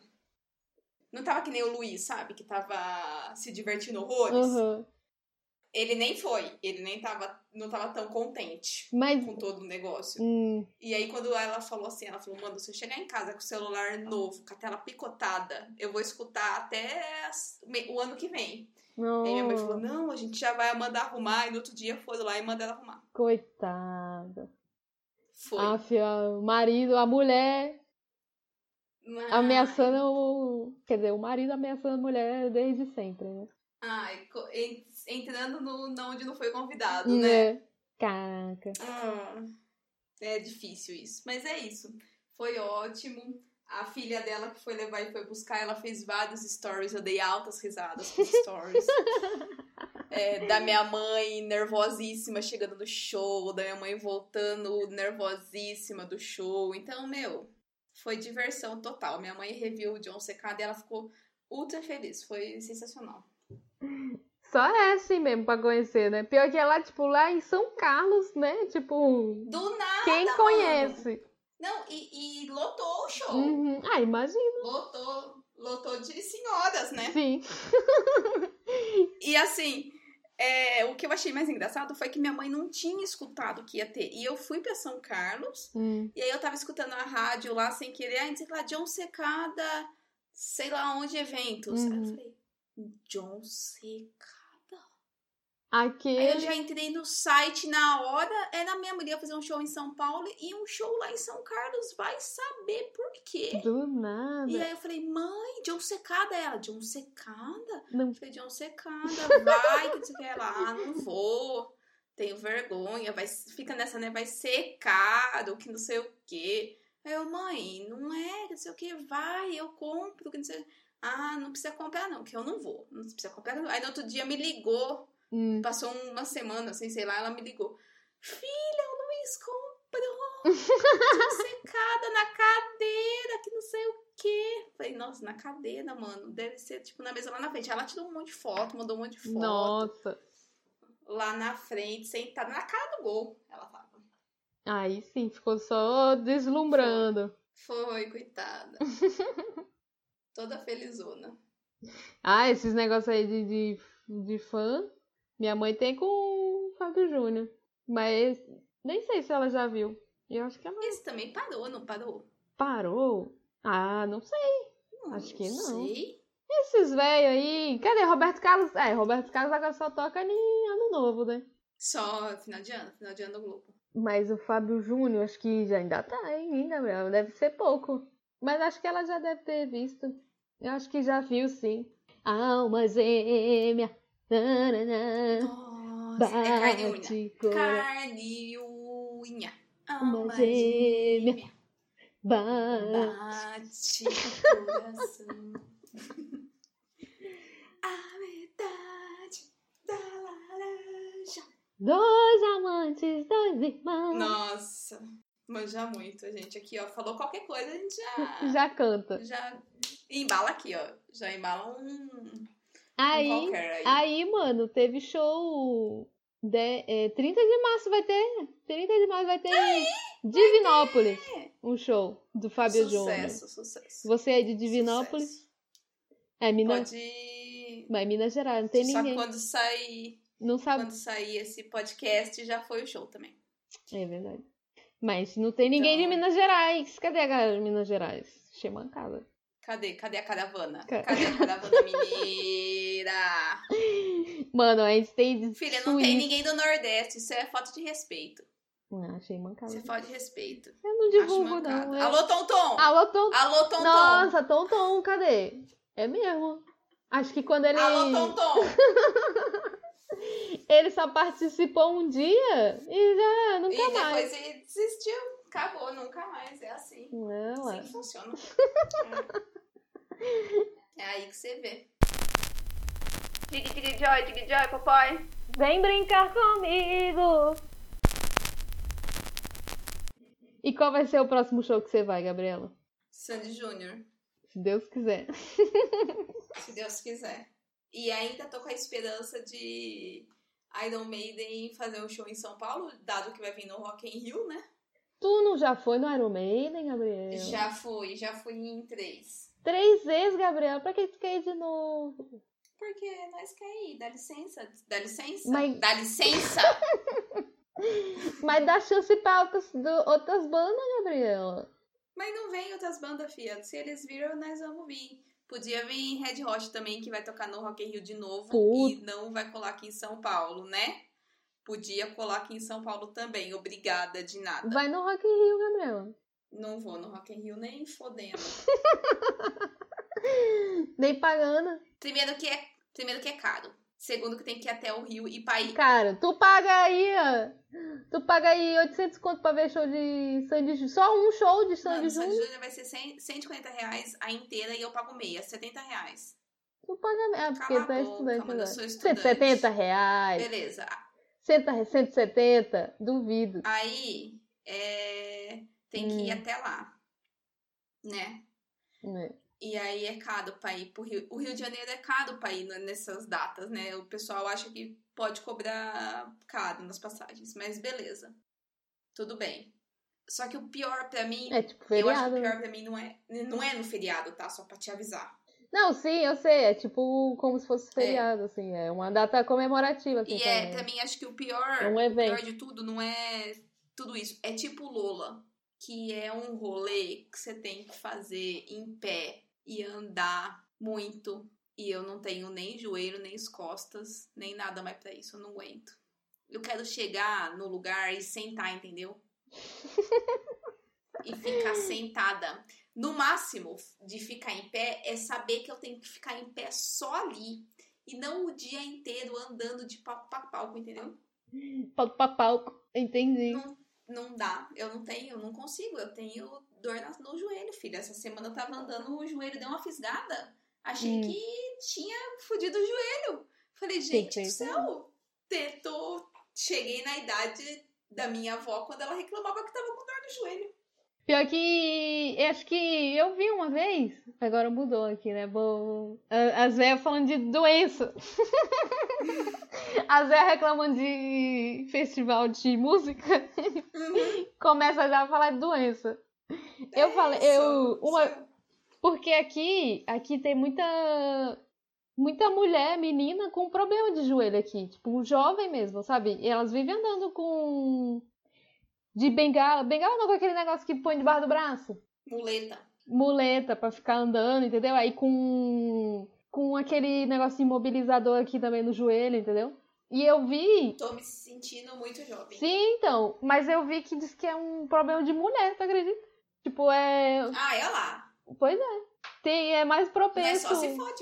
Não tava que nem o Luiz, sabe? Que tava se divertindo horrores. Uhum. Ele nem foi. Ele nem tava. Não tava tão contente Mas. com todo o negócio. Hum, E aí, quando ela falou assim, ela falou, mano, se eu chegar em casa com o celular novo, com a tela picotada, eu vou escutar até o ano que vem. Não. Aí minha mãe falou, não, a gente já vai mandar arrumar. E no outro dia foram lá e mandaram arrumar. Coitada. Foi. A fia- o marido, a mulher Ai, ameaçando o. Quer dizer, o marido ameaçando a mulher desde sempre, né? Ai, entrando no não onde não foi convidado, né? É. Caraca. Ah, é difícil isso. Mas é isso. Foi ótimo. A filha dela que foi levar e foi buscar, ela fez vários stories. Eu dei altas risadas com stories. É, da minha mãe nervosíssima chegando no show, da minha mãe voltando nervosíssima do show. Então, meu, foi diversão total. Minha mãe reviu o John Secada e ela ficou ultra feliz. Foi sensacional. Só é assim mesmo pra conhecer, né? Pior que é lá, tipo, lá em São Carlos, né? Tipo, Do nada! quem mano. Não, e, e lotou o show. Uhum. Ah, imagina. Lotou, lotou de senhoras, né? Sim. E assim, é, o que eu achei mais engraçado foi que minha mãe não tinha escutado que ia ter. E eu fui pra São Carlos, Hum. e aí eu tava escutando a rádio lá sem querer, aí sei lá, John Secada, sei lá onde, eventos. Aí eu Uhum. falei, John Secada? Aí eu já entrei no site na hora, era a minha mulher ia fazer um show em São Paulo e um show lá em São Carlos, vai saber por quê. Do nada. E aí eu falei, mãe, John Secada. Ela, John Secada? Não. Eu falei, John Secada, vai, que você quer lá, ah, não vou. Tenho vergonha, vai, fica nessa, né? Vai ser caro, que não sei o quê. Aí eu, mãe, não é, que não sei o quê, vai, eu compro, que não sei. Ah, não precisa comprar, não, que eu não vou. Não precisa comprar, não. Aí no outro dia me ligou, Hum. passou uma semana, assim, sei lá, ela me ligou. Filha, o Luiz comprou secada na cadeira, que não sei o quê. Falei, nossa, na cadeira, mano. Deve ser, tipo, na mesa lá na frente. Ela tirou um monte de foto, mandou um monte de foto. Nossa. Lá na frente, sentada na cara do gol. Ela tava. Aí sim, ficou só deslumbrando. Foi, coitada. Toda felizona. Ah, esses negócios aí de, de, de fã, minha mãe tem com o Fábio Júnior. Mas nem sei se ela já viu. Eu acho que ela Esse também parou, não parou? parou. Ah, não sei. Acho que não. Sei. Esses velhos aí. Cadê Roberto Carlos? É, Roberto Carlos agora só toca em ano novo, né? Só final de ano, final de ano do Globo. Mas o Fábio Júnior, acho que já ainda tá, hein, ainda. Deve ser pouco. Mas acho que ela já deve ter visto. Eu acho que já viu, sim. Alma gêmea. Nossa, é carne e unha. bate Carne e unha. Uma Alma gêmea. gêmea. Bate. Bate o coração. A metade da laranja. Dois amantes, dois irmãos. Nossa, manja muito, a gente aqui, ó. Falou qualquer coisa, a gente já. Já canta. Já embala aqui, ó. Já embala um. Aí, aí. aí, mano, teve show. De, é, 30 de março vai ter. 30 de março vai ter em Divinópolis. Um show do Fábio Júnior. sucesso, sucesso. Você é de Divinópolis? Sucesso. É, Minas. Pode. Mas Minas Gerais, não tem Só ninguém. quando sair, Não sabe. quando sair esse podcast, já foi o show também. É verdade. Mas não tem ninguém de Então- Minas Gerais. Cadê a galera de Minas Gerais? Achei mancada. Cadê? Cadê a caravana? Ca- Cadê a caravana mineira? Mano, a gente tem. Filha, não tem ninguém do Nordeste. Isso é falta de respeito. Ah, achei mancada. Isso é falta de respeito. Eu não divulgo, não. Eu... Alô, Tonton! Alô, Tom. Alô, Tonton! Nossa, Tom, cadê? É mesmo. Acho que quando ele. Alô, Tonton! Ele só participou um dia e já nunca E mais. depois ele desistiu. Acabou, nunca mais. É assim. Não, Assim é. funciona. É. É aí que você vê. Dig, dig, joy, dig, joy, papai. Vem brincar comigo! E qual vai ser o próximo show que você vai, Gabriela? Sandy Júnior, Se Deus quiser. se Deus quiser. E ainda tô com a esperança de Iron Maiden fazer um show em São Paulo, dado que vai vir no Rock in Rio, né? Tu não já foi no Iron Maiden, Gabriela? Já fui, já fui em três. Três vezes, Gabriela. Pra que tu quer ir de novo? Porque nós quer ir, dá licença. Dá licença? Mas- Dá licença! Mas dá chance pra outras, do- outras bandas, Gabriela. Mas não vem outras bandas, fia. Se eles viram, nós vamos vir. Podia vir Red Hot também, que vai tocar no Rock in Rio de novo. Putz. E não vai colar aqui em São Paulo, né? Podia colar aqui em São Paulo também. Obrigada de nada. Vai no Rock in Rio, Gabriela. Não vou no Rock in Rio nem fodendo. Nem pagando. Primeiro que é, primeiro que é caro. Segundo que tem que ir até o Rio e pra ir. Cara, tu paga aí, ó. Tu paga aí 800 conto pra ver show de Sandy Júnior. Só um show de Sandy no Sandy Júnior. Júnior vai ser 100, 150 reais a inteira e eu pago meia, 70 reais. Tu paga. É, porque Cala tu é estudante mano, eu sou estudante. 170 reais. Beleza. 100, 170. Duvido. Aí é, tem que ir Hum. até lá, né? né? E aí é caro pra ir pro Rio. O Rio de Janeiro é caro pra ir nessas datas, né? O pessoal acha que pode cobrar caro nas passagens, mas beleza. Tudo bem. Só que o pior pra mim, É tipo eu acho que feriado. o né? pior pra mim não é, não é no feriado, tá? Só pra te avisar. Não, sim, eu sei. É tipo como se fosse feriado, assim. É uma data comemorativa, assim. E é, também. pra mim, acho que o pior, É um o evento. pior de tudo não é tudo isso. É tipo Lola, que é um rolê que você tem que fazer em pé e andar muito E eu não tenho nem joelho, nem as costas, nem nada mais pra isso. Eu não aguento. Eu quero chegar no lugar e sentar, entendeu? e ficar sentada. No máximo de ficar em pé é saber que eu tenho que ficar em pé só ali. E não o dia inteiro andando de palco pra palco, entendeu? Palco pra palco, entendi. Não, não dá. Eu não tenho, eu não consigo. Eu tenho dor no joelho, filha. Essa semana eu tava andando, o joelho deu uma fisgada. Achei hum. que tinha fudido o joelho. Falei, gente do céu, tentou. Cheguei na idade da minha avó quando ela reclamava que tava com dor no joelho. Pior que. Acho que eu vi uma vez. Agora mudou aqui, né? Bom, as velhas falando de doença. as velhas reclamando de festival de música. Uhum. Começa já a falar de doença. É, eu falei, eu. Uma, porque aqui, aqui tem muita muita mulher, menina com problema de joelho aqui, tipo, jovem mesmo, sabe? E elas vivem andando com de bengala, bengala não com aquele negócio que põe debaixo do braço. Muleta. Muleta para ficar andando, entendeu? Aí com com aquele negócio imobilizador aqui também no joelho, entendeu? E eu vi. Tô me sentindo muito jovem. Sim, então. Mas eu vi que diz que é um problema de mulher, tu acredita? Tipo, é. Ah, é lá. Pois é. Tem, é mais propenso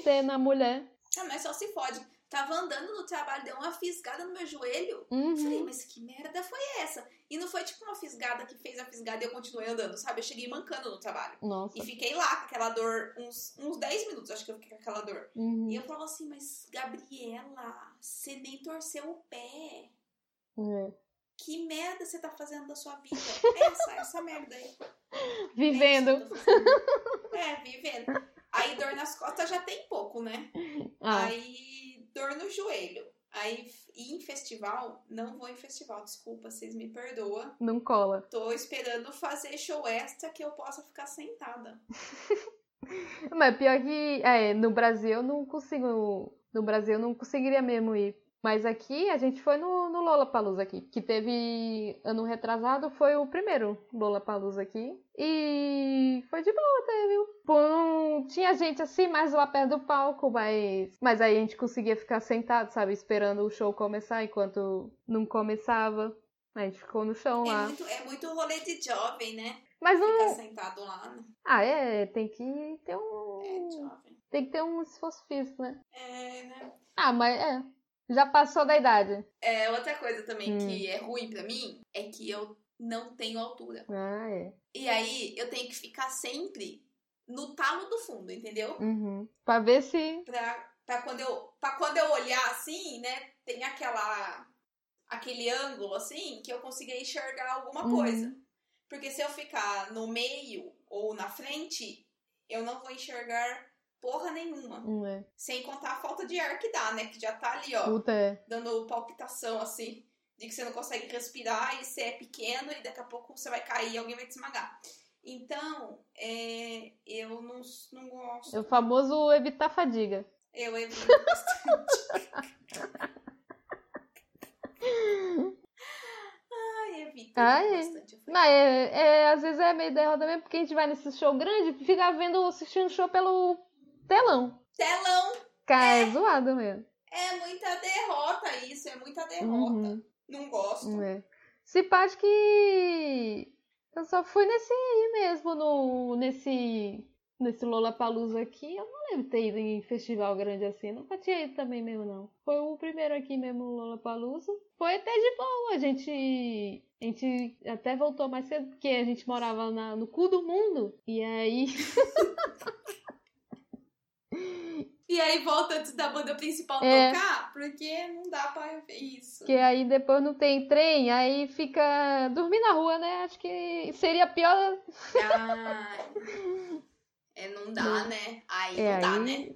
ter na mulher. Ah, mas só se fode. Tava andando no trabalho, deu uma fisgada no meu joelho. Uhum. Falei, mas que merda foi essa? E não foi tipo uma fisgada que fez a fisgada e eu continuei andando, sabe? Eu cheguei mancando no trabalho. Nossa. E fiquei lá com aquela dor, uns, uns 10 minutos, acho que eu fiquei com aquela dor. Uhum. E eu falava assim, mas Gabriela, você nem torceu o pé. Uhum. Que merda você tá fazendo da sua vida? Essa, essa merda aí. Vivendo. É, é, vivendo. Aí dor nas costas já tem pouco, né? Ah. Aí dor no joelho. Aí ir em festival, não vou em festival, desculpa, vocês me perdoam. Não cola. Tô esperando fazer show extra que eu possa ficar sentada. Mas pior que é, no Brasil eu não consigo. No Brasil eu não conseguiria mesmo ir mas aqui a gente foi no, no Lollapalooza aqui, que teve ano retrasado, foi o primeiro Lollapalooza aqui. E foi de boa até, viu? Bom, tinha gente assim mais lá perto do palco, mas, mas aí a gente conseguia ficar sentado, sabe? Esperando o show começar enquanto não começava. A gente ficou no chão é lá. Muito, é muito rolê de jovem, né? Mas não. Ficar sentado lá, né? Ah, é, tem que ter um. É, jovem. Tem que ter um esforço físico, né? É, né? Ah, mas é. Já passou da idade. É, outra coisa também hum. que é ruim para mim é que eu não tenho altura. Ah, é. E aí eu tenho que ficar sempre no talo do fundo, entendeu? Uhum. Pra ver se. Pra, pra, quando eu, pra quando eu olhar assim, né? Tem aquela. aquele ângulo assim que eu consiga enxergar alguma uhum. coisa. Porque se eu ficar no meio ou na frente, eu não vou enxergar porra nenhuma. É. Sem contar a falta de ar que dá, né? Que já tá ali, ó. Puta, é. Dando palpitação, assim. De que você não consegue respirar e você é pequeno e daqui a pouco você vai cair e alguém vai te esmagar. Então, é, eu não, não gosto. É o famoso evitar fadiga. Eu evito bastante. Ai, evito Ai, bastante. Não, é, é, às vezes é meio derrota mesmo, porque a gente vai nesse show grande e fica vendo, assistindo show pelo telão. Telão. Cara, é, é zoado mesmo. É muita derrota isso, é muita derrota. Uhum. Não gosto. É. Se pode que eu só fui nesse aí mesmo, no, nesse, nesse Lollapalooza aqui. Eu não lembro de ter ido em festival grande assim. Nunca tinha ido também mesmo, não. Foi o primeiro aqui mesmo, Lollapalooza. Foi até de boa. A gente, a gente até voltou mais cedo, porque a gente morava na, no cu do mundo. E aí... E aí volta antes da banda principal é. tocar, porque não dá pra ver isso. Porque aí depois não tem trem, aí fica dormir na rua, né? Acho que seria pior. Ah, é, não dá, né? Aí é, não dá, aí... né?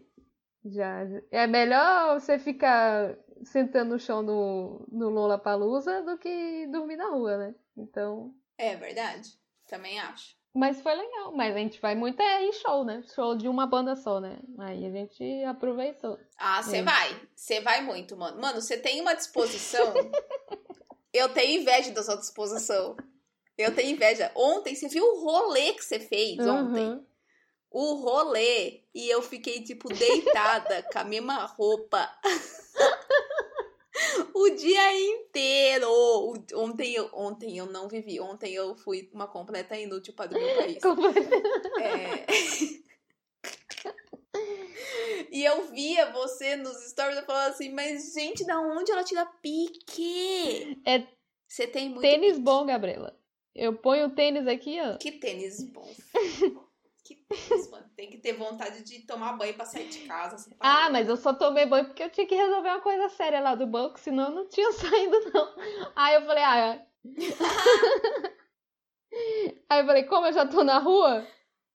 Já, é melhor você ficar sentando no chão no, no Lola Palusa do que dormir na rua, né? Então. É verdade. Também acho. Mas foi legal. Mas a gente vai muito é em show, né? Show de uma banda só, né? Aí a gente aproveitou. Ah, você é. vai. Você vai muito, mano. Mano, você tem uma disposição. Eu tenho inveja da sua disposição. Eu tenho inveja. Ontem, você viu o rolê que você fez uhum. ontem? o rolê e eu fiquei, tipo, deitada com a mesma roupa. o dia inteiro. Ontem eu, ontem eu não vivi. Ontem eu fui uma completa inútil para o meu país. É... e eu via você nos stories, eu falava assim, mas gente, da onde ela tira pique? É você tem muito tênis pique. bom, Gabriela. Eu ponho o tênis aqui, ó. Que tênis bom. Tem que ter vontade de tomar banho pra sair de casa. tá Ah, mas eu só tomei banho porque eu tinha que resolver uma coisa séria lá do banco, senão eu não tinha saído, não. Aí eu falei, ah. Aí eu falei, como eu já tô na rua,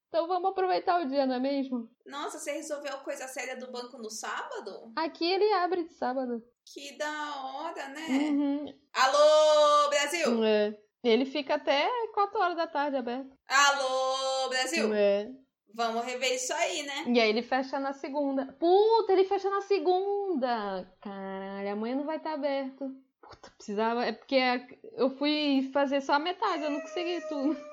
então vamos aproveitar o dia, não é mesmo? Nossa, você resolveu coisa séria do banco no sábado? Aqui ele abre de sábado. Que da hora, né? Uhum. Alô, Brasil! É. Ele fica até 4 horas da tarde aberto. Alô, Brasil! É. Vamos rever isso aí, né? E aí ele fecha na segunda. Puta, ele fecha na segunda! Caralho, amanhã não vai estar aberto. Puta, precisava. É porque eu fui fazer só a metade, eu não consegui tudo.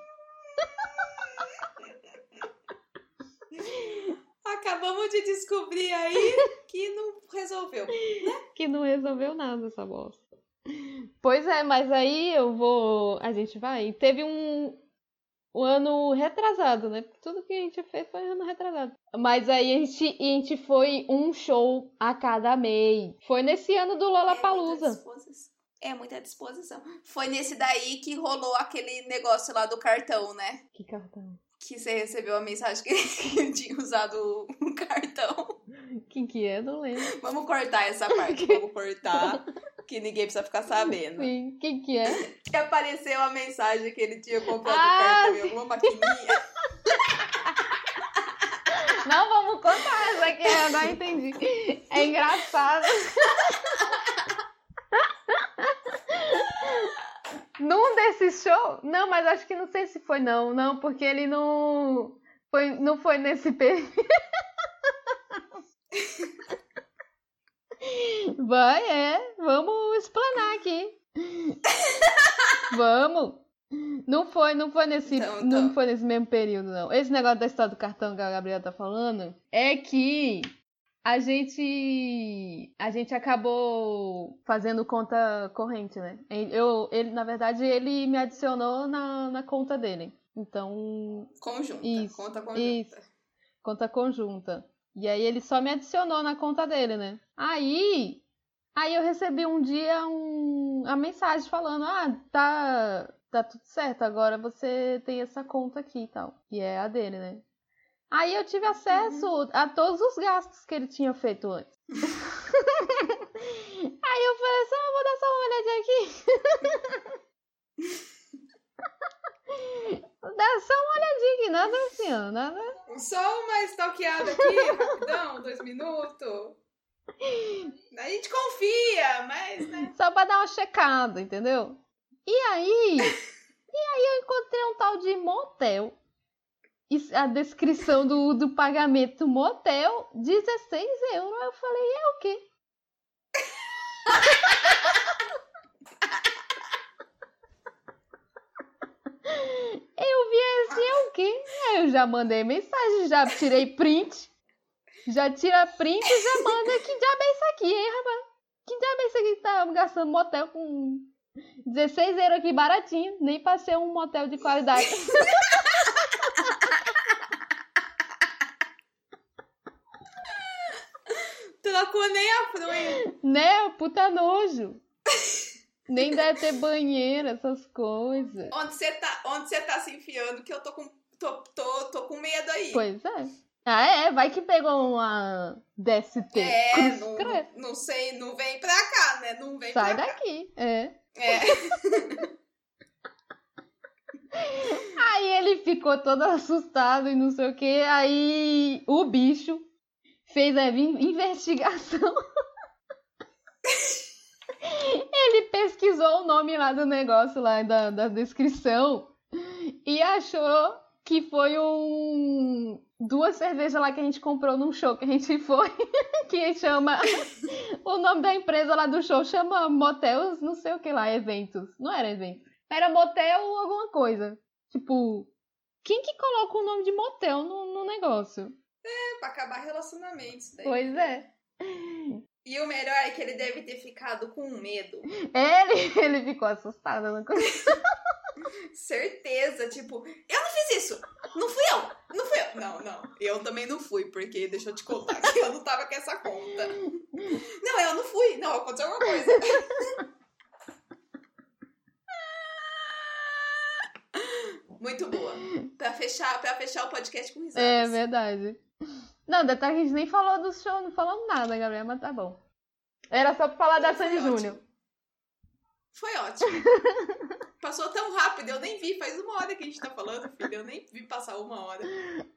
Acabamos de descobrir aí que não resolveu. Que não resolveu nada essa bosta. Pois é, mas aí eu vou. A gente vai. Teve um. Um ano retrasado, né? Porque tudo que a gente fez foi ano retrasado. Mas aí a gente, a gente foi um show a cada mês. Foi nesse ano do É muita Lollapalooza. É muita disposição. Foi nesse daí que rolou aquele negócio lá do cartão, né? Que cartão. Que você recebeu a mensagem que tinha usado um cartão. Quem que é? Não lembro. Vamos cortar essa parte, vamos cortar. Que ninguém precisa ficar sabendo. Sim, quem que é? Que apareceu a mensagem que ele tinha comprado o Ah, cartão em alguma maquininha. Não, vamos contar essa aqui, eu não entendi. É engraçado. Num desses shows? Não, mas acho que não sei se foi não, não, porque ele não foi, não foi nesse período. Vai, é, vamos explanar aqui. Vamos. Não foi, não foi nesse, Então, não então. foi nesse mesmo período, não. Esse negócio da história do cartão que a Gabriela tá falando é que a gente a gente acabou fazendo conta corrente, né? Eu, ele, na verdade, ele me adicionou na, na conta dele. Então, Conjunta, Isso, conta conjunta. isso. conta conjunta. E aí ele só me adicionou na conta dele, né? Aí, aí eu recebi um dia um, a mensagem falando: "Ah, tá tá tudo certo, agora você tem essa conta aqui e tal". E é a dele, né? Aí eu tive acesso a todos os gastos que ele tinha feito antes. aí eu falei assim, ah, vou dar só uma olhadinha aqui. Dá só uma olhadinha aqui, nada assim, nada. Só uma stalkeada aqui, rapidão, dois minutos. A gente confia, mas, né? Só pra dar uma checada, entendeu? E aí, e aí eu encontrei um tal de motel. E a descrição do, do pagamento motel, 16 euros. Eu falei, é o quê? Eu vi assim, é o quê? Aí eu já mandei mensagem, já tirei print. Já tira print e já manda. Que diabo é isso aqui, hein, rapaz? Que diabo é isso aqui que tá gastando motel com 16 euros aqui baratinho? Nem pra ser um motel de qualidade. Trocou nem a fronha. né? Puta nojo. Nem deve ter banheiro, essas coisas. Onde você tá, onde você tá se enfiando, que eu tô com, tô, tô, tô com medo aí. Pois é. Ah, é? Vai que pegou uma DST. É, não, não sei, não vem pra cá, né? Não vem Sai pra cá. daqui. É. É. Aí ele ficou todo assustado e não sei o que. Aí o bicho fez a in- investigação. ele pesquisou o nome lá do negócio, lá da, da descrição, e achou que foi um. Duas cervejas lá que a gente comprou num show que a gente foi, que chama. o nome da empresa lá do show chama Motels, não sei o que lá, eventos. Não era evento. Era motel ou alguma coisa. Tipo, Quem que coloca o nome de motel no, no negócio? É, pra acabar relacionamentos. Daí. Pois é. E o melhor é que ele deve ter ficado com medo. Ele, ele ficou assustado. Não Certeza, tipo, eu não fiz isso! Não fui eu! Não fui eu! Não, não. Eu também não fui, porque deixa eu te contar que eu não tava com essa conta. Não, eu não fui. Não, aconteceu alguma coisa. Muito boa. Pra fechar, pra fechar o podcast com risadas. É verdade. Não, que a gente nem falou do show, não falamos nada, Gabriel, mas tá bom. Era só pra falar da Sandy. Júnior. Foi ótimo. Passou tão rápido, eu nem vi. Faz uma hora que a gente tá falando, filho. Eu nem vi passar uma hora.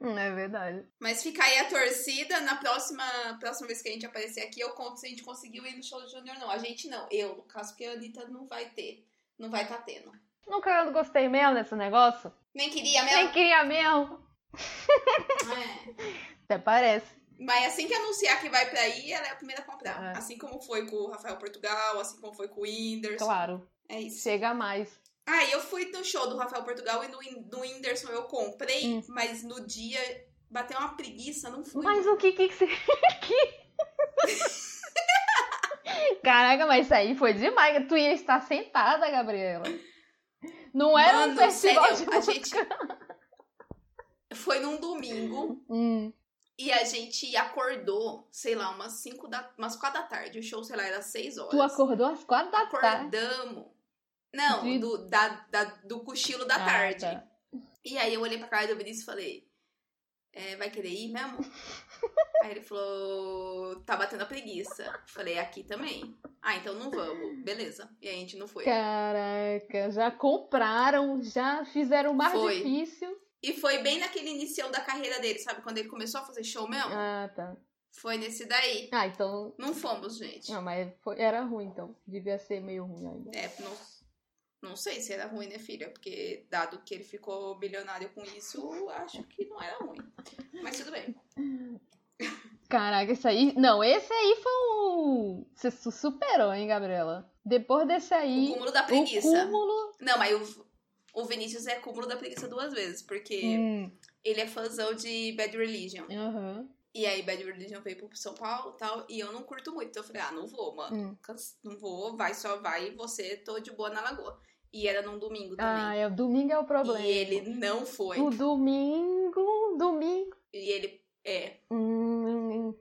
Hum, É verdade. Mas fica aí a torcida. Na próxima, próxima vez que a gente aparecer aqui, eu conto se a gente conseguiu ir no show do Júnior não. A gente não. Eu, no caso, porque a Anitta não vai ter. Não vai tá tendo. Nunca gostei mesmo desse negócio. Nem queria Nem mesmo. queria mesmo. É. Até parece. Mas assim que anunciar que vai pra aí, ela é a primeira a comprar. É. Assim como foi com o Rafael Portugal, assim como foi com o Whindersson. Claro. É isso. Chega mais. Ah, eu fui no show do Rafael Portugal e no, do Whindersson eu comprei, Hum. mas no dia bateu uma preguiça, não fui. Mas o que que você... Caraca, mas isso aí foi demais. Tu ia estar sentada, Gabriela. Não era um Mano, festival sério, de a gente foi num domingo Hum, e a gente acordou, sei lá, umas 5 da, umas 4 da tarde. O show, sei lá, era 6 horas. tu acordou às quatro da tarde. Acordamos. Não, De- do, da, da- do cochilo da Ah, tarde. tá. E aí eu olhei pra cara do Vinícius e falei, é, vai querer ir mesmo? aí ele falou, tá batendo a preguiça. Falei, aqui também. Ah, então não vamos. Beleza. E aí a gente não foi. Caraca, já compraram, já fizeram mais Foi. difícil. E foi bem naquele inicial da carreira dele, sabe? Quando ele começou a fazer show mesmo. Ah, tá. Foi nesse daí. Ah, então. Não fomos, gente. Não, mas foi- era ruim, então. Devia ser meio ruim ainda. É, não, não sei se era ruim, né, filha? Porque, dado que ele ficou bilionário com isso, acho que não era ruim. Mas tudo bem. Caraca, isso aí. Não, esse aí foi um. Você su- superou, hein, Gabriela? Depois desse O aí. cúmulo da O preguiça. cúmulo. Não, mas o, o Vinícius é cúmulo da preguiça duas vezes, porque Hum, ele é fãzão de Bad Religion. aham. E aí Bad Religion veio pro São Paulo e tal, e eu não curto muito. Então eu falei, ah, não vou, mano. Hum. Não vou, vai, só vai você, tô de boa na lagoa. E era num domingo Ah, também. é, o domingo é o problema. e ele não foi. O domingo. Domingo. E ele, é, Hum,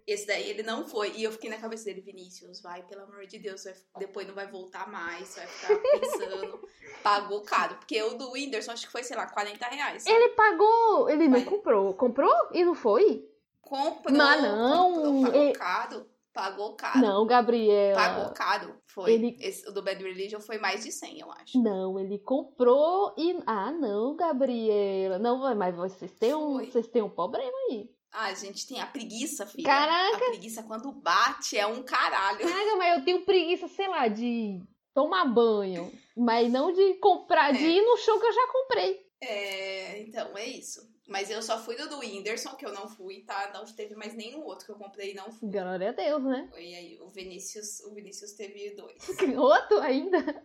esse daí ele não foi. E eu fiquei na cabeça dele, Vinícius, vai, pelo amor de Deus, vai- depois não vai voltar mais, vai ficar pensando. Pagou caro. Porque o do Whindersson acho que foi, sei lá, 40 reais. ele pagou. Ele não Mas- comprou. Comprou e não foi? Comprou. Não, não, comprou, pagou ele- caro. Pagou caro. Não, Gabriela. Pagou caro. Foi. Ele- Esse, o do Bad Religion foi mais de 100, eu acho. Não, ele comprou e. Ah, não, Gabriela. Não, mas vocês têm um, Foi. vocês têm um problema aí. Ah, a gente tem a preguiça, filha. Caraca! A preguiça quando bate é um caralho. Caraca, mas eu tenho preguiça, sei lá, de tomar banho. Mas não de comprar, de É. ir no show que eu já comprei. É, então, é isso. Mas eu só fui do do Whindersson, que eu não fui, tá? Não teve mais nenhum outro que eu comprei e não fui. Glória a Deus, né? E aí, o Vinícius, o Vinícius teve dois. Outro ainda?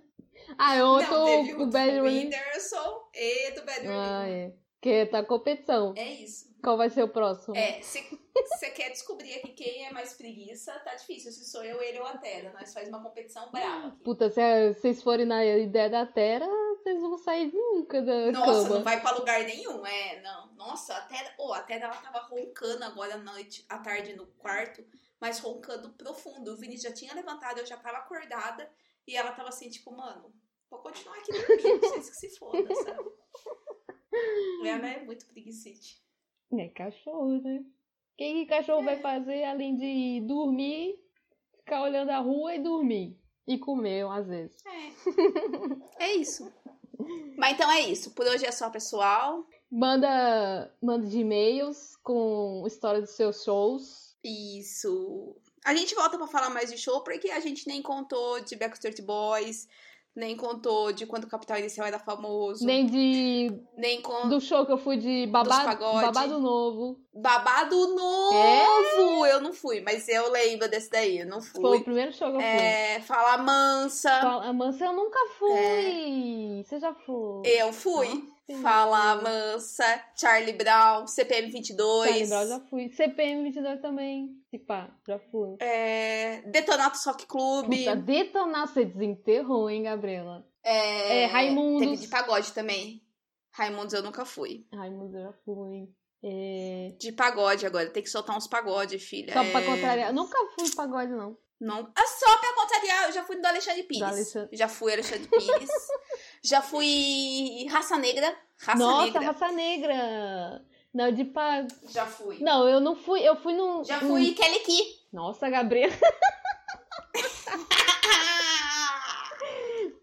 Ah, é outro não, teve o o Bad do Religion. Whindersson e do Bad. Ah, é. Que tá competição. É isso. Qual vai ser o próximo? É, se você quer descobrir aqui quem é mais preguiça, tá difícil. Se sou eu, ele ou a Tera. Nós faz uma competição brava aqui. Puta, se a- vocês forem na ideia da Terra, vocês vão sair nunca da Nossa, cama. não vai pra lugar nenhum, é, não. Nossa, a Tera, oh, a Tera, ela tava roncando agora à noite, à tarde no quarto, mas roncando profundo. O Vinícius já tinha levantado, eu já tava acordada, e ela tava assim, tipo, mano, vou continuar aqui dormindo, vocês que se foda, sabe? Ela é muito preguicite. É cachorro, né? O que, que cachorro vai fazer além de dormir, ficar olhando a rua e dormir? E comer, às vezes. É. É isso. Mas então é isso. Por hoje é só, pessoal. Manda, manda de e-mails com história dos seus shows. Isso. A gente volta pra falar mais de show, porque a gente nem contou de Backstreet Boys, nem contou de quando o Capital Inicial era famoso, nem, Nem de contou do show que eu fui de babado, babado novo. Babado Novo! Eu não fui, mas eu lembro desse daí, eu não Foi fui. o primeiro show que eu fui. É, Fala Mansa, Fala- Mansa, eu nunca fui. Você já foi? eu fui. Fala Mansa, Charlie Brown, CPM 22. Charlie Brown já fui. CPM 22 também. Tipo, já fui. É, Detonato Rock Club. Puta, detonar, você desenterrou, hein, Gabriela? É, É, Raimundos. Teve de pagode também. Raimundos eu nunca fui. Raimundo eu já fui. É... De pagode agora, tem que soltar uns pagode, filha. Só é... pra contrariar. Nunca fui pagode, não. Não, ah, só pra contrariar, eu já fui do Alexandre Pires. Do Alexandre- Já fui Alexandre Pires. já fui Raça Negra. Raça Nossa, Negra. raça negra! Não, de pag... Já fui. Não, eu não fui. Eu fui num. Já fui Kelly Key. Nossa, Gabriela.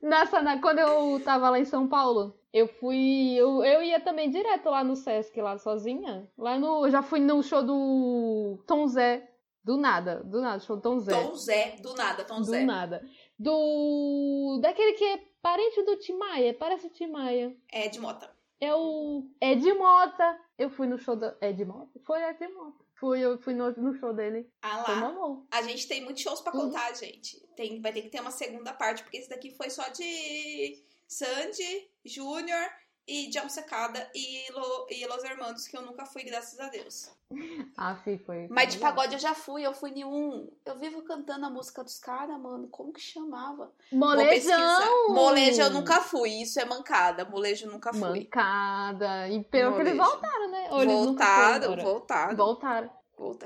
Nessa, na, quando eu tava lá em São Paulo, eu fui. Eu, eu ia também direto lá no Sesc, lá sozinha. Lá no. Eu já fui no show do Tom Zé. Do nada, do nada, show do Tom Zé. Tom Zé, do nada, Tom do Zé. nada. Do. Daquele que é parente do Tim Maia, parece o Tim Maia. É de Mota. É o Ed Mota. Eu fui no show da. Ed Mota? Foi Ed Mota. Fui, eu fui no, no show dele. Ah lá. A gente tem muitos shows pra Uhum. contar, gente. Tem, vai ter que ter uma segunda parte, porque esse daqui foi só de Sandy, Júnior e John Secada e, Lo, e Los Hermanos, que eu nunca fui, graças a Deus. Ah, sim, foi. Mas de pagode eu já fui, eu fui em um. Eu vivo cantando a música dos caras, mano. Como que chamava? Molejão! Molejo eu nunca fui, isso é mancada. Molejo eu nunca fui. Mancada. E pelo que eles voltaram, né? Ou voltado, Voltaram. voltado.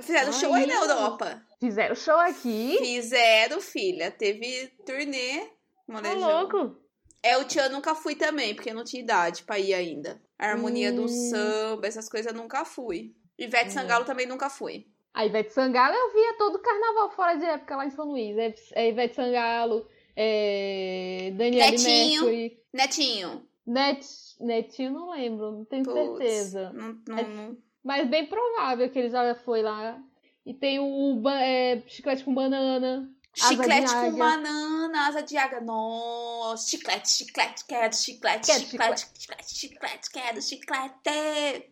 Fizeram Ai, show aí na. Europa. Fizeram show aqui. Fizeram, filha. Teve turnê. Tá Molejão. louco. É, o Tchan nunca fui também, porque não tinha idade pra ir ainda. A harmonia do Hum. samba, essas coisas nunca fui. Ivete Hum. Sangalo também nunca fui. A Ivete Sangalo eu via todo carnaval fora de época lá em São Luís. É, é Ivete Sangalo, é Daniele Netinho. Mercury. Netinho. Net, Netinho não lembro, não tenho Putz, certeza. Não, não, É- não- Mas bem provável que ele já foi lá. E tem o ba- é, chiclete com banana. Chiclete com banana, asa de águia. Nossa, chiclete, chiclete, quero chiclete, Quero chiclete, chiclete, chiclete, quero chiclete.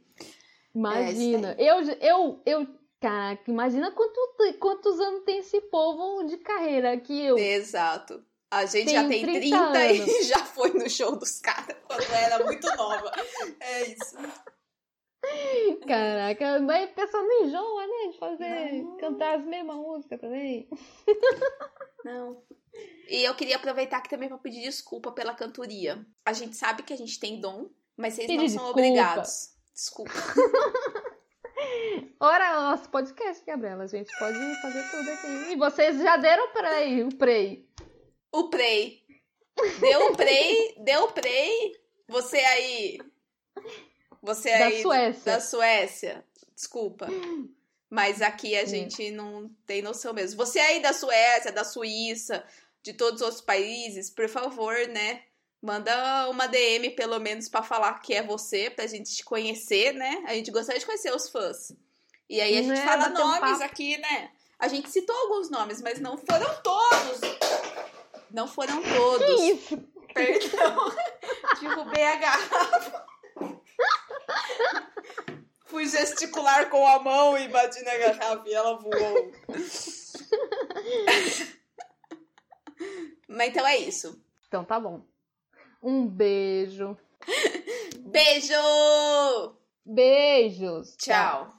Imagina. eu, eu, eu, caraca, imagina quanto, quantos anos tem esse povo de carreira que eu. Exato. A gente Tem já tem 30 30, e já foi no show dos caras quando era muito nova. É isso. Caraca, mas a pessoa não enjoa, né? De fazer, Não. cantar as mesmas músicas também. Não. E eu queria aproveitar aqui também para pedir desculpa pela cantoria. A gente sabe que a gente tem dom, mas vocês não são desculpa. obrigados. Desculpa. Ora, nosso podcast, Gabriela, a gente pode fazer tudo aqui. E vocês já deram play, o play. O Prey. Deu o Prey, deu o Prey. Você aí. Você Da aí. Suécia. Da Suécia. Desculpa. Mas aqui a gente não tem noção mesmo. Você aí da Suécia, da Suíça, de todos os outros países, por favor, né? Manda uma DM pelo menos pra falar que é você, pra gente te conhecer, né? A gente gostaria de conhecer os fãs. E aí a gente Né, fala um nomes papo. aqui, né? A gente citou alguns nomes, mas não foram todos. Não foram todos. Que isso? Perdão. Derrubei a garrafa. Fui gesticular com a mão e bati na garrafa e ela voou. Mas então é isso. Então tá bom. Um beijo. Beijo! Beijos. Tchau.